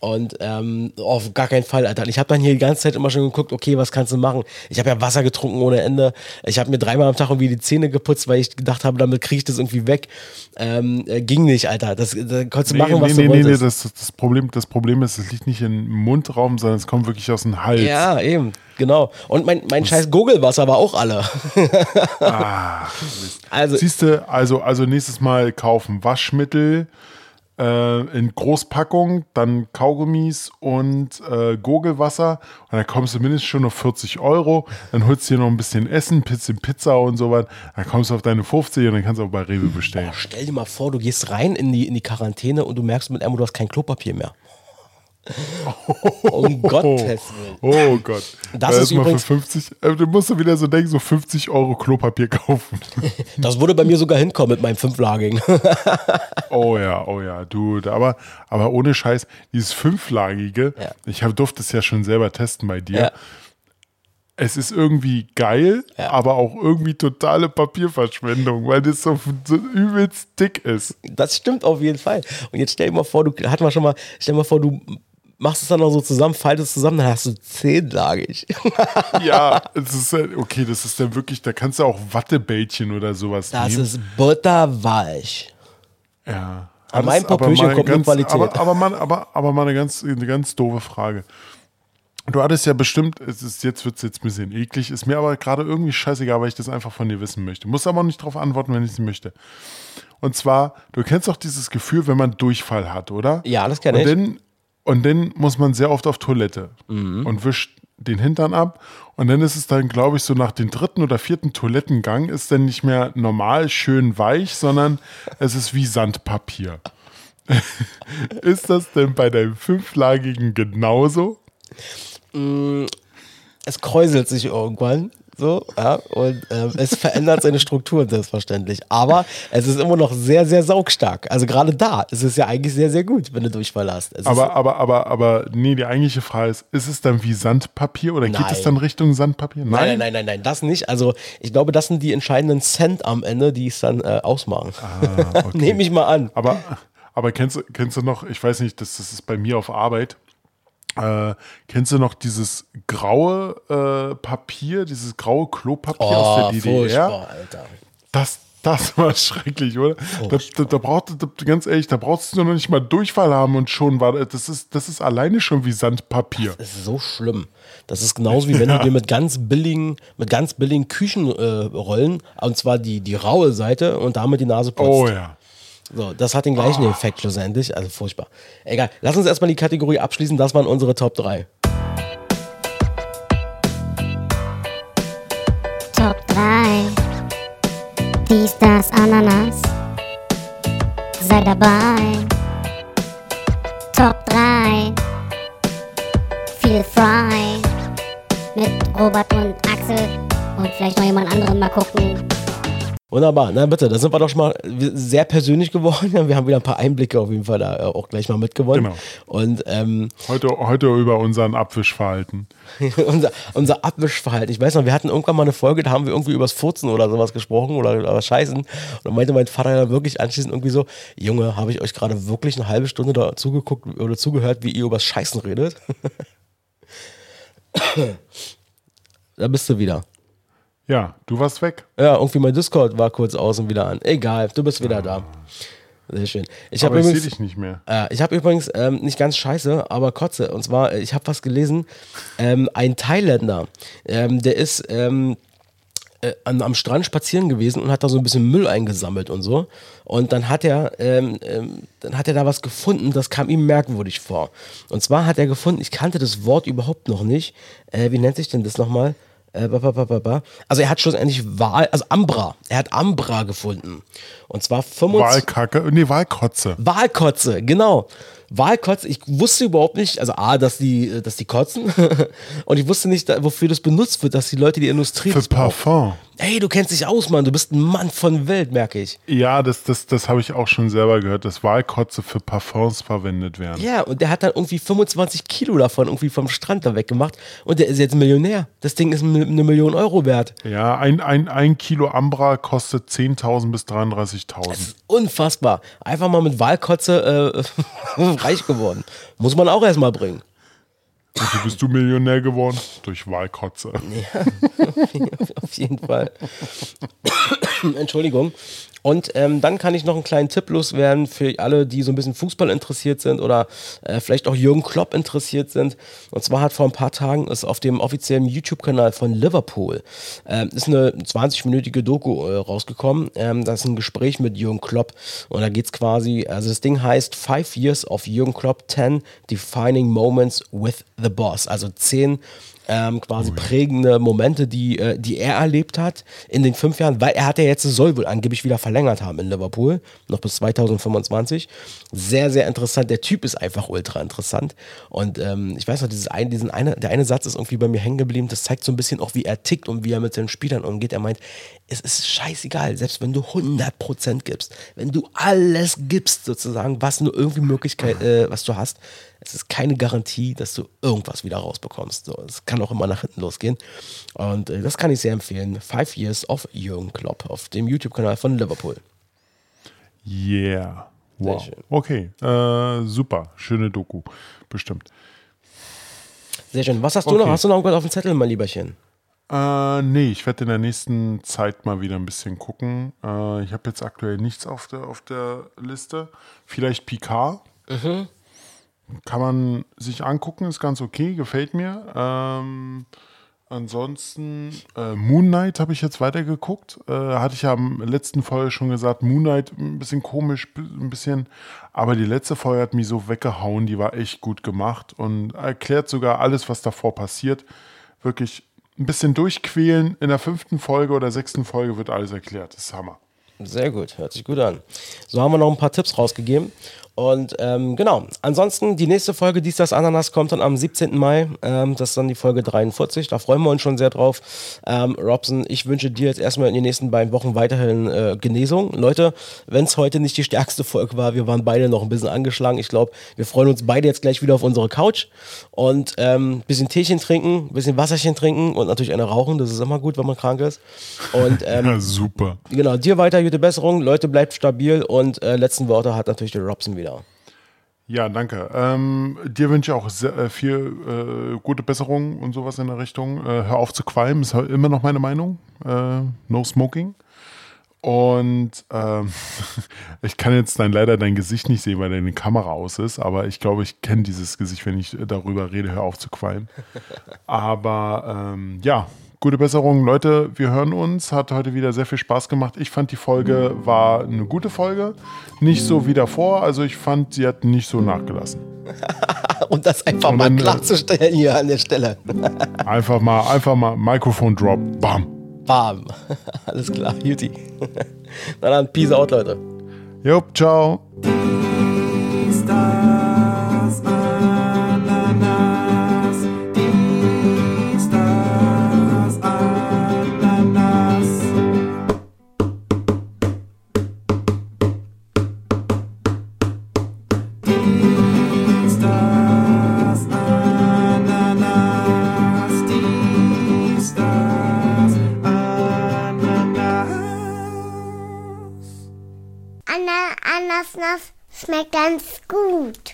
Und ähm, auf gar keinen Fall, Alter. Ich habe dann hier die ganze Zeit immer schon geguckt, okay, was kannst du machen? Ich habe ja Wasser getrunken ohne Ende. Ich habe mir dreimal am Tag irgendwie die Zähne geputzt, weil ich gedacht habe, damit kriege ich das irgendwie weg. Ähm, äh, ging nicht, Alter. Das, da konntest du machen, was nee, du nee, nee, wolltest. das, das, Problem, das Problem ist, es liegt nicht im Mundraum, sondern es kommt wirklich aus dem Hals. ja, eben, genau. Und mein, mein scheiß Gurgelwasser war auch alle. <laughs> also, Siehst du, also, also nächstes Mal kaufen Waschmittel äh, in Großpackung, dann Kaugummis und äh, Gurgelwasser. Und dann kommst du mindestens schon auf 40 Euro. Dann holst du dir noch ein bisschen Essen, bisschen Pizza und so was. Dann kommst du auf deine 50 und dann kannst du auch bei Rewe bestellen. stell dir mal vor, du gehst rein in die, in die Quarantäne und du merkst mit einmal, du hast kein Klopapier mehr. <laughs> um Gottes Willen. Oh Gott. Das Da ist mal für übrigens- 50, äh, du musst du wieder so denken, so 50 Euro Klopapier <laughs> kaufen. Das würde bei mir sogar hinkommen mit meinem fünflagigen. <laughs> Oh ja, oh ja, du, aber, aber ohne Scheiß, dieses fünflagige, Ja. ich hab, durfte es ja schon selber testen bei dir. Ja. Es ist irgendwie geil, Ja. aber auch irgendwie totale Papierverschwendung, weil das so, so übelst dick ist. Das stimmt auf jeden Fall. Und jetzt stell dir mal vor, du hatten wir schon mal, stell dir mal vor, du machst es dann noch so zusammen, faltest es zusammen, dann hast du zehnlagig. <laughs> Ja, es ist äh, okay, das ist dann wirklich, da kannst du auch Wattebällchen oder sowas Das nehmen. ist butterweich. Ja. An Alles- meinem aber Popöchen mal kommt ganz, Qualität. Aber, aber, mal, aber, aber mal eine ganz, eine ganz doofe Frage. Du hattest ja bestimmt, es ist, jetzt wird es jetzt ein bisschen eklig, ist mir aber gerade irgendwie scheißegal, weil ich das einfach von dir wissen möchte. Muss aber auch nicht darauf antworten, wenn ich es möchte. Und zwar, du kennst doch dieses Gefühl, wenn man Durchfall hat, oder? Ja, das kenn und ich. Dann, und dann muss man sehr oft auf Toilette Mhm. und wischt den Hintern ab. Und dann ist es dann, glaube ich, so nach dem dritten oder vierten Toilettengang ist dann nicht mehr normal schön weich, sondern es ist wie Sandpapier. <laughs> ist das denn bei deinem fünflagigen genauso? Es kräuselt sich irgendwann. So, ja, und ähm, es verändert seine Strukturen selbstverständlich. Aber es ist immer noch sehr, sehr saugstark. Also gerade da ist es ja eigentlich sehr, sehr gut, wenn du Durchfall hast. Es Aber, aber, aber, aber, nee, die eigentliche Frage ist, ist es dann wie Sandpapier oder geht Nein. es dann Richtung Sandpapier? nein, nein, nein, nein, nein, das nicht. Also ich glaube, das sind die entscheidenden Cent am Ende, die es dann äh, ausmachen. Ah, <laughs> okay. Nehme ich mal an. Aber, aber kennst, du- kennst du noch, ich weiß nicht, das, das ist bei mir auf Arbeit, äh, kennst du noch dieses graue äh, Papier, dieses graue Klopapier aus der DDR? Oh, furchtbar, Alter. Das, das war <laughs> schrecklich, oder? Da, da, da braucht, da, ganz ehrlich, da brauchst du noch nicht mal Durchfall haben und schon war das ist, das ist alleine schon wie Sandpapier. Das ist so schlimm. Das ist genauso wie wenn du dir mit ganz billigen, mit ganz billigen Küchenrollen, äh, Rollen, und zwar die, die raue Seite und damit die Nase putzt. Oh ja. So, das hat den gleichen Ah. Effekt schlussendlich. Also furchtbar. Egal. Lass uns erstmal die Kategorie abschließen. Das waren unsere Top 3. Top 3. Dies, das, Ananas. Sei dabei. Top 3. Feel Fry. Mit Robert und Axel. Und vielleicht noch jemand anderen mal gucken. Wunderbar. Na bitte, da sind wir doch schon mal sehr persönlich geworden. <laughs> Wir haben wieder ein paar Einblicke auf jeden Fall da äh, auch gleich mal mitgewonnen. Genau. Und ähm, Heute, heute über unseren Abwischverhalten. <laughs> unser, unser Abwischverhalten. Ich weiß noch, wir hatten irgendwann mal eine Folge, da haben wir irgendwie übers Furzen oder sowas gesprochen oder über Scheißen. Und dann meinte mein Vater dann wirklich anschließend irgendwie so, Junge, habe ich euch gerade wirklich eine halbe Stunde da zugeguckt oder zugehört, wie ihr übers Scheißen redet? <laughs> da bist du wieder. Ja, du warst weg. Ja, irgendwie mein Discord war kurz aus und wieder an. Egal, du bist wieder da. Sehr schön. Ich habe Aber ich übrigens, dich nicht mehr. äh, ich habe übrigens ähm, nicht ganz scheiße, aber Kotze. Und zwar, äh, ich habe was gelesen. Ähm, ein Thailänder, ähm, der ist ähm, äh, am, am Strand spazieren gewesen und hat da so ein bisschen Müll eingesammelt und so. Und dann hat er, ähm, ähm, dann hat er da was gefunden, das kam ihm merkwürdig vor. Und zwar hat er gefunden, ich kannte das Wort überhaupt noch nicht. Äh, wie nennt sich denn das nochmal? Äh. Also er hat schlussendlich Wahl, also Ambra. Er hat Ambra gefunden. Und zwar 25. Wahlkacke, nee, Wahlkotze. Wahlkotze, genau. Wahlkotze, ich wusste überhaupt nicht, also A, dass die, dass die kotzen <laughs> und ich wusste nicht, wofür das benutzt wird, dass die Leute die Industrie Für das. Parfum. Hey, du kennst dich aus, Mann, du bist ein Mann von Welt, merke ich. Ja, das, das, das habe ich auch schon selber gehört, dass Wahlkotze für Parfums verwendet werden. Ja, und der hat dann irgendwie 25 Kilo davon irgendwie vom Strand da weggemacht und der ist jetzt Millionär. Das Ding ist eine Million Euro wert. Ja, ein, ein, ein Kilo Ambra kostet 10.000 bis 33.000. Unfassbar. Einfach mal mit Wahlkotze äh, <laughs> reich geworden. Muss man auch erstmal bringen. Und wie bist du Millionär geworden? Durch Wahlkotze. <laughs> Auf jeden Fall. <coughs> Entschuldigung. Und ähm, dann kann ich noch einen kleinen Tipp loswerden für alle, die so ein bisschen Fußball interessiert sind oder äh, vielleicht auch Jürgen Klopp interessiert sind. Und zwar hat vor ein paar Tagen ist auf dem offiziellen YouTube-Kanal von Liverpool ähm, ist eine 20-minütige Doku äh, rausgekommen. Ähm, das ist ein Gespräch mit Jürgen Klopp und da geht es quasi, also das Ding heißt Five Years of Jürgen Klopp, 10 Defining Moments with the Boss. Also 10 ähm, quasi prägende Momente, die, äh, die er erlebt hat in den fünf Jahren, weil er hat ja jetzt, soll wohl angeblich wieder verlängert haben in Liverpool, noch bis 2025. Sehr, sehr interessant. Der Typ ist einfach ultra interessant. Und ähm, ich weiß noch, dieses ein, diesen eine, der eine Satz ist irgendwie bei mir hängen geblieben. Das zeigt so ein bisschen auch, wie er tickt und wie er mit seinen Spielern umgeht. Er meint, es ist scheißegal, selbst wenn du 100% gibst, wenn du alles gibst, sozusagen, was nur irgendwie Möglichkeit, äh, was du hast, es ist keine Garantie, dass du irgendwas wieder rausbekommst. So, es kann auch immer nach hinten losgehen. Und äh, das kann ich sehr empfehlen. Five Years of Jürgen Klopp auf dem YouTube-Kanal von Liverpool. Yeah. Sehr Wow. schön. Okay, äh, super. Schöne Doku. Bestimmt. Sehr schön. Was hast du noch? Okay. Hast du noch irgendwas auf dem Zettel, mein Lieberchen? Äh, nee, ich werde in der nächsten Zeit mal wieder ein bisschen gucken. Äh, ich habe jetzt aktuell nichts auf der, auf der Liste. Vielleicht Picard. Kann man sich angucken, ist ganz okay, gefällt mir. Ähm, ansonsten äh, Moon Knight habe ich jetzt weitergeguckt. Äh, hatte ich ja am letzten Folge schon gesagt, Moon Knight ein bisschen komisch, ein bisschen, aber die letzte Folge hat mich so weggehauen, die war echt gut gemacht und erklärt sogar alles, was davor passiert. Wirklich ein bisschen durchquälen. In der fünften Folge oder sechsten Folge wird alles erklärt. Das ist Hammer. Sehr gut, hört sich gut an. So haben wir noch ein paar Tipps rausgegeben. Und ähm, genau, ansonsten die nächste Folge, dies das Ananas, kommt dann am 17. Mai. Ähm, das ist dann die Folge 43. Da freuen wir uns schon sehr drauf. Ähm, Robson, ich wünsche dir jetzt erstmal in den nächsten beiden Wochen weiterhin äh, Genesung. Leute, wenn es heute nicht die stärkste Folge war, wir waren beide noch ein bisschen angeschlagen. Ich glaube, wir freuen uns beide jetzt gleich wieder auf unsere Couch und ein bisschen Teechen trinken, ein bisschen Wasserchen trinken und natürlich eine rauchen. Das ist immer gut, wenn man krank ist. Und <laughs> ähm, Ja, super. Genau, dir weiter gute Besserung. Leute, bleibt stabil und äh, letzten Worte hat natürlich der Robson wieder. Ja, danke. Ähm, dir wünsche ich auch sehr, äh, viel äh, gute Besserung und sowas in der Richtung. Äh, hör auf zu qualmen, ist immer noch meine Meinung. Äh, no smoking. Und ähm, <laughs> ich kann jetzt dann leider dein Gesicht nicht sehen, weil deine Kamera aus ist, aber ich glaube, ich kenne dieses Gesicht, wenn ich darüber rede, hör auf zu qualmen. <laughs> Aber ähm, ja, Gute Besserung, Leute. Wir hören uns. Hat heute wieder sehr viel Spaß gemacht. Ich fand die Folge war eine gute Folge. Nicht so wie davor. Also ich fand, sie hat nicht so nachgelassen. <laughs> Und das einfach Und mal dann, äh, klarzustellen hier an der Stelle. <laughs> Einfach mal, einfach mal Mikrofon Drop. Bam. Bam. <laughs> Alles klar, Juti. Na dann, peace out, Leute. Jupp, ciao. Schmeckt ganz gut.